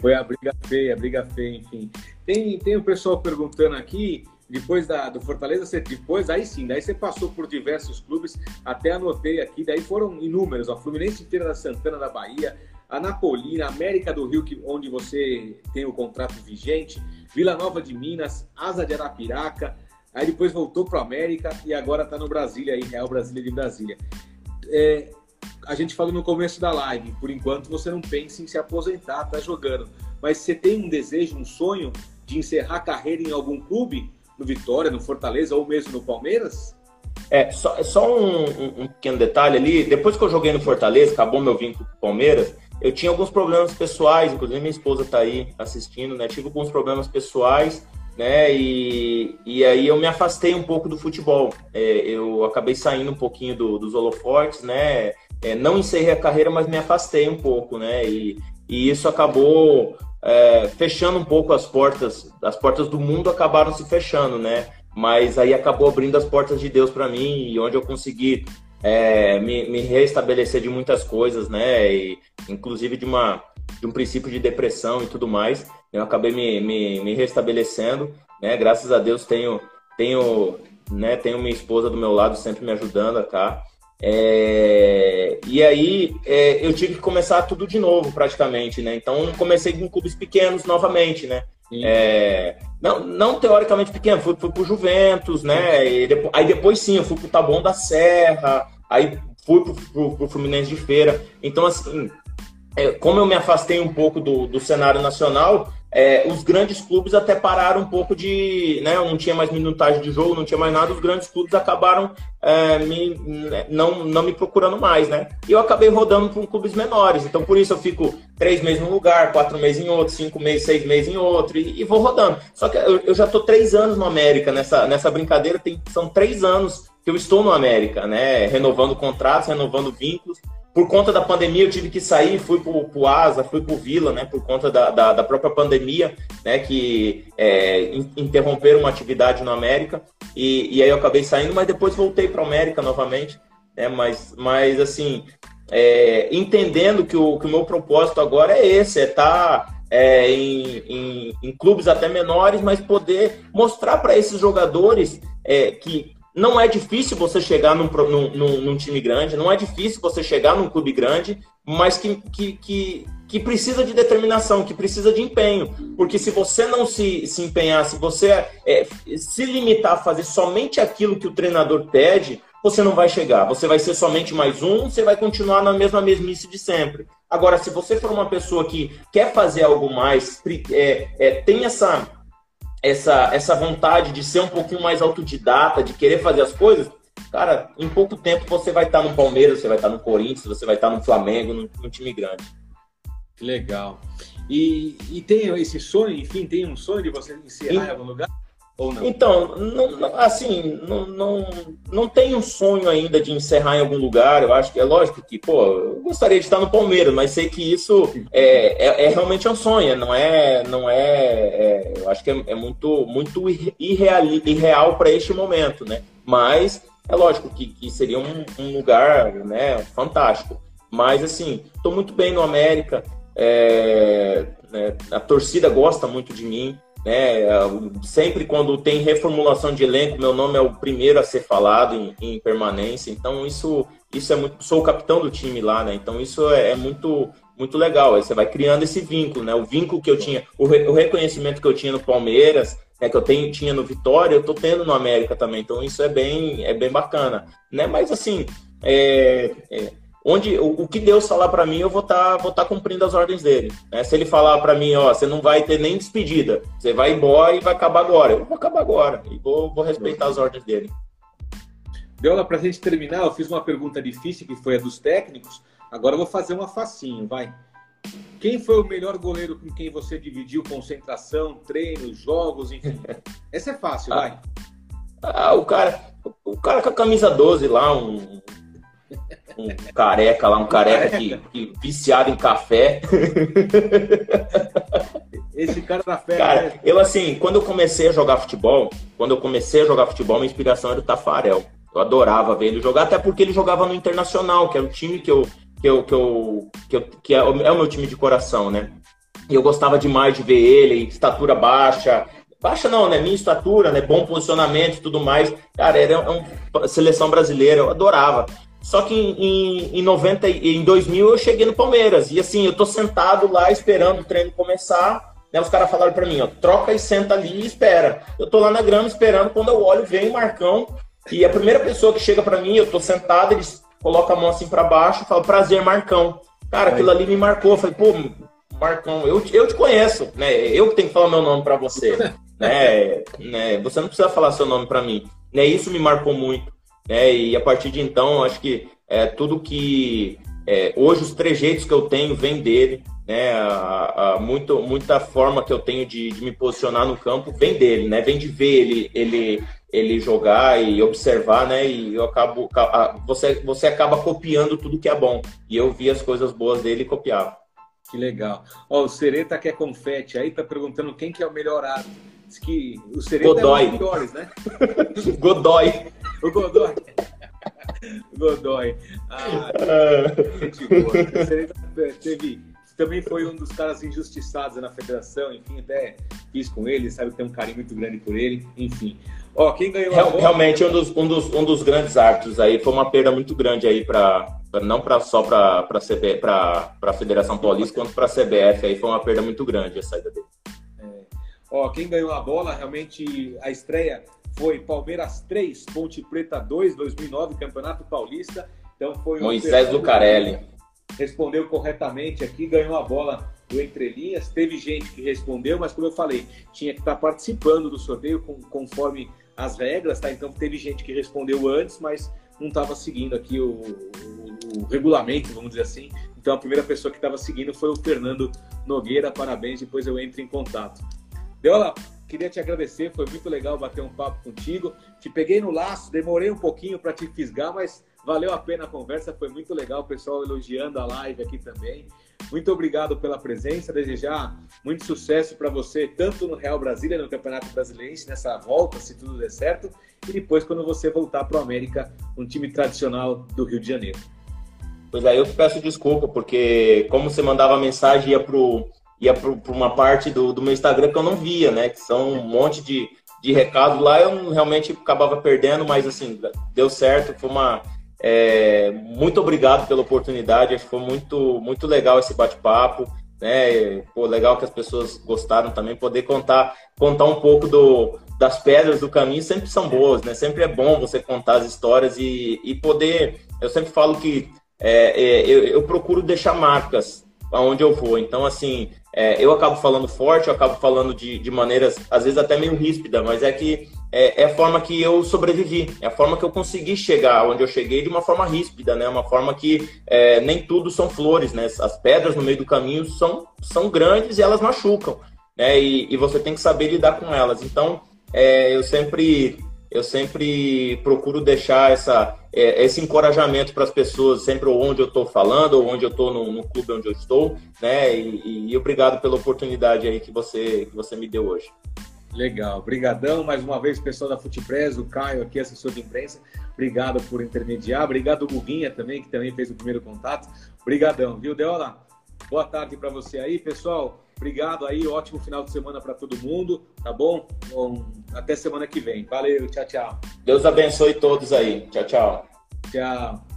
Foi a briga feia, a briga feia, enfim. Tem, tem o pessoal perguntando aqui depois da, do Fortaleza, você, depois, aí sim, daí você passou por diversos clubes, até anotei aqui, daí foram inúmeros, a Fluminense inteira da Santana da Bahia, a Napolina, América do Rio, que, onde você tem o contrato vigente, Vila Nova de Minas, Asa de Arapiraca, aí depois voltou para América e agora está no Brasília, aí, Real Brasília de Brasília. É, a gente falou no começo da live, por enquanto você não pensa em se aposentar, tá jogando, mas você tem um desejo, um sonho de encerrar a carreira em algum clube? No Vitória, no Fortaleza ou mesmo no Palmeiras? É, só, só um, um, um, pequeno detalhe ali. Depois que eu joguei no Fortaleza, acabou meu vínculo com o Palmeiras, eu tinha alguns problemas pessoais, inclusive minha esposa está aí assistindo, né? Tive alguns problemas pessoais, né? E, e aí eu me afastei um pouco do futebol. É, eu acabei saindo um pouquinho do, dos holofortes, né? É, não encerrei a carreira, mas me afastei um pouco, né? E, e isso acabou é, fechando um pouco as portas, as portas do mundo acabaram se fechando, né? Mas aí acabou abrindo as portas de Deus para mim e onde eu consegui é, me, me restabelecer de muitas coisas, né? E, inclusive de uma de um princípio de depressão e tudo mais. Eu acabei me, me, me restabelecendo, né? Graças a Deus tenho tenho né? Tenho minha esposa do meu lado sempre me ajudando, tá? É, e aí é, eu tive que começar tudo de novo, praticamente, né? Então comecei com clubes pequenos novamente, né? É, não, não teoricamente pequeno, fui, fui pro Juventus, né? Depois, aí depois sim, eu fui pro Taboão da Serra, aí fui pro, pro, pro Fluminense de Feira. Então, assim, é, como eu me afastei um pouco do, do cenário nacional, é, os grandes clubes até pararam um pouco de. Né, não tinha mais minutagem de jogo, não tinha mais nada, os grandes clubes acabaram é, me, né, não, não me procurando mais, né? E eu acabei rodando com clubes menores. Então, por isso eu fico três meses num lugar, quatro meses em outro, cinco meses, seis meses em outro, e, e vou rodando. Só que eu, eu já estou três anos no América, nessa, nessa brincadeira, tem, são três anos que eu estou no América, né? Renovando contratos, renovando vínculos. Por conta da pandemia eu tive que sair, fui para o Asa, fui para o Vila, né, por conta da, da, da, própria pandemia, né, que é, interromperam uma atividade na América, e, e aí eu acabei saindo, mas depois voltei para a América novamente, né, mas, mas assim, é, entendendo que o, que o meu propósito agora é esse, é estar tá, é, em, em, em, clubes até menores, mas poder mostrar para esses jogadores é, que não é difícil você chegar num, num, num, time grande, não é difícil você chegar num clube grande, mas que, que, que, que, precisa de determinação, que precisa de empenho. Porque se você não se, se empenhar, se você é, se limitar a fazer somente aquilo que o treinador pede, você não vai chegar. Você vai ser somente mais um, você vai continuar na mesma mesmice de sempre. Agora, se você for uma pessoa que quer fazer algo mais, é, é, tem essa essa, essa vontade de ser um pouquinho mais autodidata, de querer fazer as coisas, cara, em pouco tempo você vai estar no Palmeiras, você vai estar no Corinthians, você vai estar no Flamengo, num, num time grande. Legal. E, e tem esse sonho, enfim, tem um sonho de você encerrar em algum lugar? Ou não? Então, não, assim, não, não, não tem um sonho ainda de encerrar em algum lugar. Eu acho que é lógico que, pô, eu gostaria de estar no Palmeiras, mas sei que isso é, é, é realmente um sonho, não é. Não é, é eu acho que é, é muito, muito irreal, irreal para este momento, né? Mas é lógico que, que seria um, um lugar né, fantástico. Mas, assim, estou muito bem no América. É, né, a torcida gosta muito de mim. Né? Sempre quando tem reformulação de elenco, meu nome é o primeiro a ser falado em, em permanência. Então isso, isso é muito. Sou o capitão do time lá, né? Então isso é, é muito, muito legal. Aí você vai criando esse vínculo, né? O vínculo que eu tinha, o, re, o reconhecimento que eu tinha no Palmeiras, né, que eu tenho, tinha no Vitória, eu tô tendo no América também. Então isso é bem, é bem bacana, né? Mas assim, é, é onde o, o que Deus falar para mim, eu vou estar tá, vou tá cumprindo as ordens dele. Né? Se ele falar para mim, ó, você não vai ter nem despedida, você vai embora e vai acabar agora. Eu vou acabar agora e vou, vou respeitar as ordens dele. Deola, para a gente terminar, eu fiz uma pergunta difícil que foi a dos técnicos. Agora eu vou fazer uma facinho, vai. Quem foi o melhor goleiro com quem você dividiu concentração, treinos, jogos, enfim? Essa é fácil, ah, vai. Ah, o cara, o cara com a camisa 12 lá, um, um careca lá, um careca, que, que, viciado em café. Esse cara da fé. Cara, né? eu assim, quando eu comecei a jogar futebol, quando eu comecei a jogar futebol, minha inspiração era o Tafarel. Eu adorava ver ele jogar, até porque ele jogava no Internacional, que era o time que eu que eu que eu que, eu, que é, o, é o meu time de coração, né? E eu gostava demais de ver ele, estatura baixa, baixa não, né? Minha estatura, né? Bom posicionamento e tudo mais. Cara, era uma seleção brasileira, eu adorava. Só que em, em, 90, em 2000 eu cheguei no Palmeiras. E assim, eu tô sentado lá esperando o treino começar. Né, os caras falaram para mim, ó, troca e senta ali e espera. Eu tô lá na grama esperando, quando eu olho, vem o Marcão e a primeira pessoa que chega para mim, eu tô sentado, eles colocam a mão assim para baixo e falam, prazer, Marcão. Cara, aquilo ali me marcou. Eu falei, pô, Marcão, eu, eu te conheço, né? Eu que tenho que falar meu nome para você, né? né? Você não precisa falar seu nome para mim. Né? Isso me marcou muito, né? E a partir de então, acho que é tudo que é, hoje os trejeitos que eu tenho vem dele, né? A, a, muito, muita forma que eu tenho de, de, me posicionar no campo vem dele, né? Vem de ver ele, ele ele jogar e observar, né? E eu acabo você você acaba copiando tudo que é bom. E eu vi as coisas boas dele e copiava. Que legal. Ó, o Sereta quer confete aí, tá perguntando quem que é o melhor árbitro. Diz que o Sereta Godoy. é um dos melhores, né? Godoy. O Godoy. Godoy. Ah, gente boa. O Sereta teve também foi um dos caras injustiçados na federação, enfim, até fiz com ele, sabe que tem um carinho muito grande por ele, enfim. Ó, quem ganhou Real, Realmente, um dos, um, dos, um dos grandes árbitros aí, foi uma perda muito grande aí para não pra, só para a Federação Paulista, quanto para a CBF, aí foi uma perda muito grande a saída dele. É. Ó, quem ganhou a bola, realmente, a estreia foi Palmeiras 3, Ponte Preta 2, 2009, Campeonato Paulista. Então foi Moisés Lucarelli respondeu corretamente aqui, ganhou a bola do Entre Linhas. Teve gente que respondeu, mas como eu falei, tinha que estar participando do sorteio com, conforme as regras, tá? Então teve gente que respondeu antes, mas não estava seguindo aqui o, o, o, regulamento, vamos dizer assim. Então a primeira pessoa que estava seguindo foi o Fernando Nogueira. Parabéns, depois eu entro em contato. Deola, queria te agradecer, foi muito legal bater um papo contigo. Te peguei no laço, demorei um pouquinho para te fisgar, mas Valeu a pena a conversa, foi muito legal. O pessoal elogiando a live aqui também. Muito obrigado pela presença. Desejar muito sucesso para você, tanto no Real Brasília, no Campeonato Brasileiro, nessa volta, se tudo der certo, e depois quando você voltar para o América, um time tradicional do Rio de Janeiro. Pois aí eu peço desculpa, porque como você mandava mensagem, ia para ia uma parte do, do meu Instagram que eu não via, né? Que são um monte de, de recado lá, eu realmente acabava perdendo, mas assim, deu certo, foi uma é, muito obrigado pela oportunidade, acho que foi muito, muito legal esse bate-papo. Né? Pô, legal que as pessoas gostaram também, poder contar, contar um pouco do, das pedras do caminho sempre são boas, né? Sempre é bom você contar as histórias e, e poder. Eu sempre falo que é, é, eu, eu, procuro deixar marcas aonde eu vou. Então, assim, é, eu acabo falando forte, eu acabo falando de, de maneiras, às vezes até meio ríspida, mas é que é, é, a forma que eu sobrevivi, é a forma que eu consegui chegar onde eu cheguei de uma forma ríspida, né? Uma forma que é, nem tudo são flores, né? As pedras no meio do caminho são, são grandes e elas machucam, né? E, e você tem que saber lidar com elas. Então, é, eu sempre eu sempre procuro deixar essa, é, esse encorajamento para as pessoas, sempre onde eu estou falando, ou onde eu estou no, no, clube onde eu estou, né? E, e, obrigado pela oportunidade aí que você, que você me deu hoje. Legal, obrigadão mais uma vez pessoal da Futepress, o Caio aqui, assessor de imprensa, obrigado por intermediar, obrigado Guguinha também, que também fez o primeiro contato, obrigadão, viu, Deola? Boa tarde para você aí, pessoal, obrigado aí, ótimo final de semana para todo mundo, tá bom? bom? Até semana que vem, valeu, tchau, tchau. Deus abençoe todos aí, tchau, tchau. Tchau.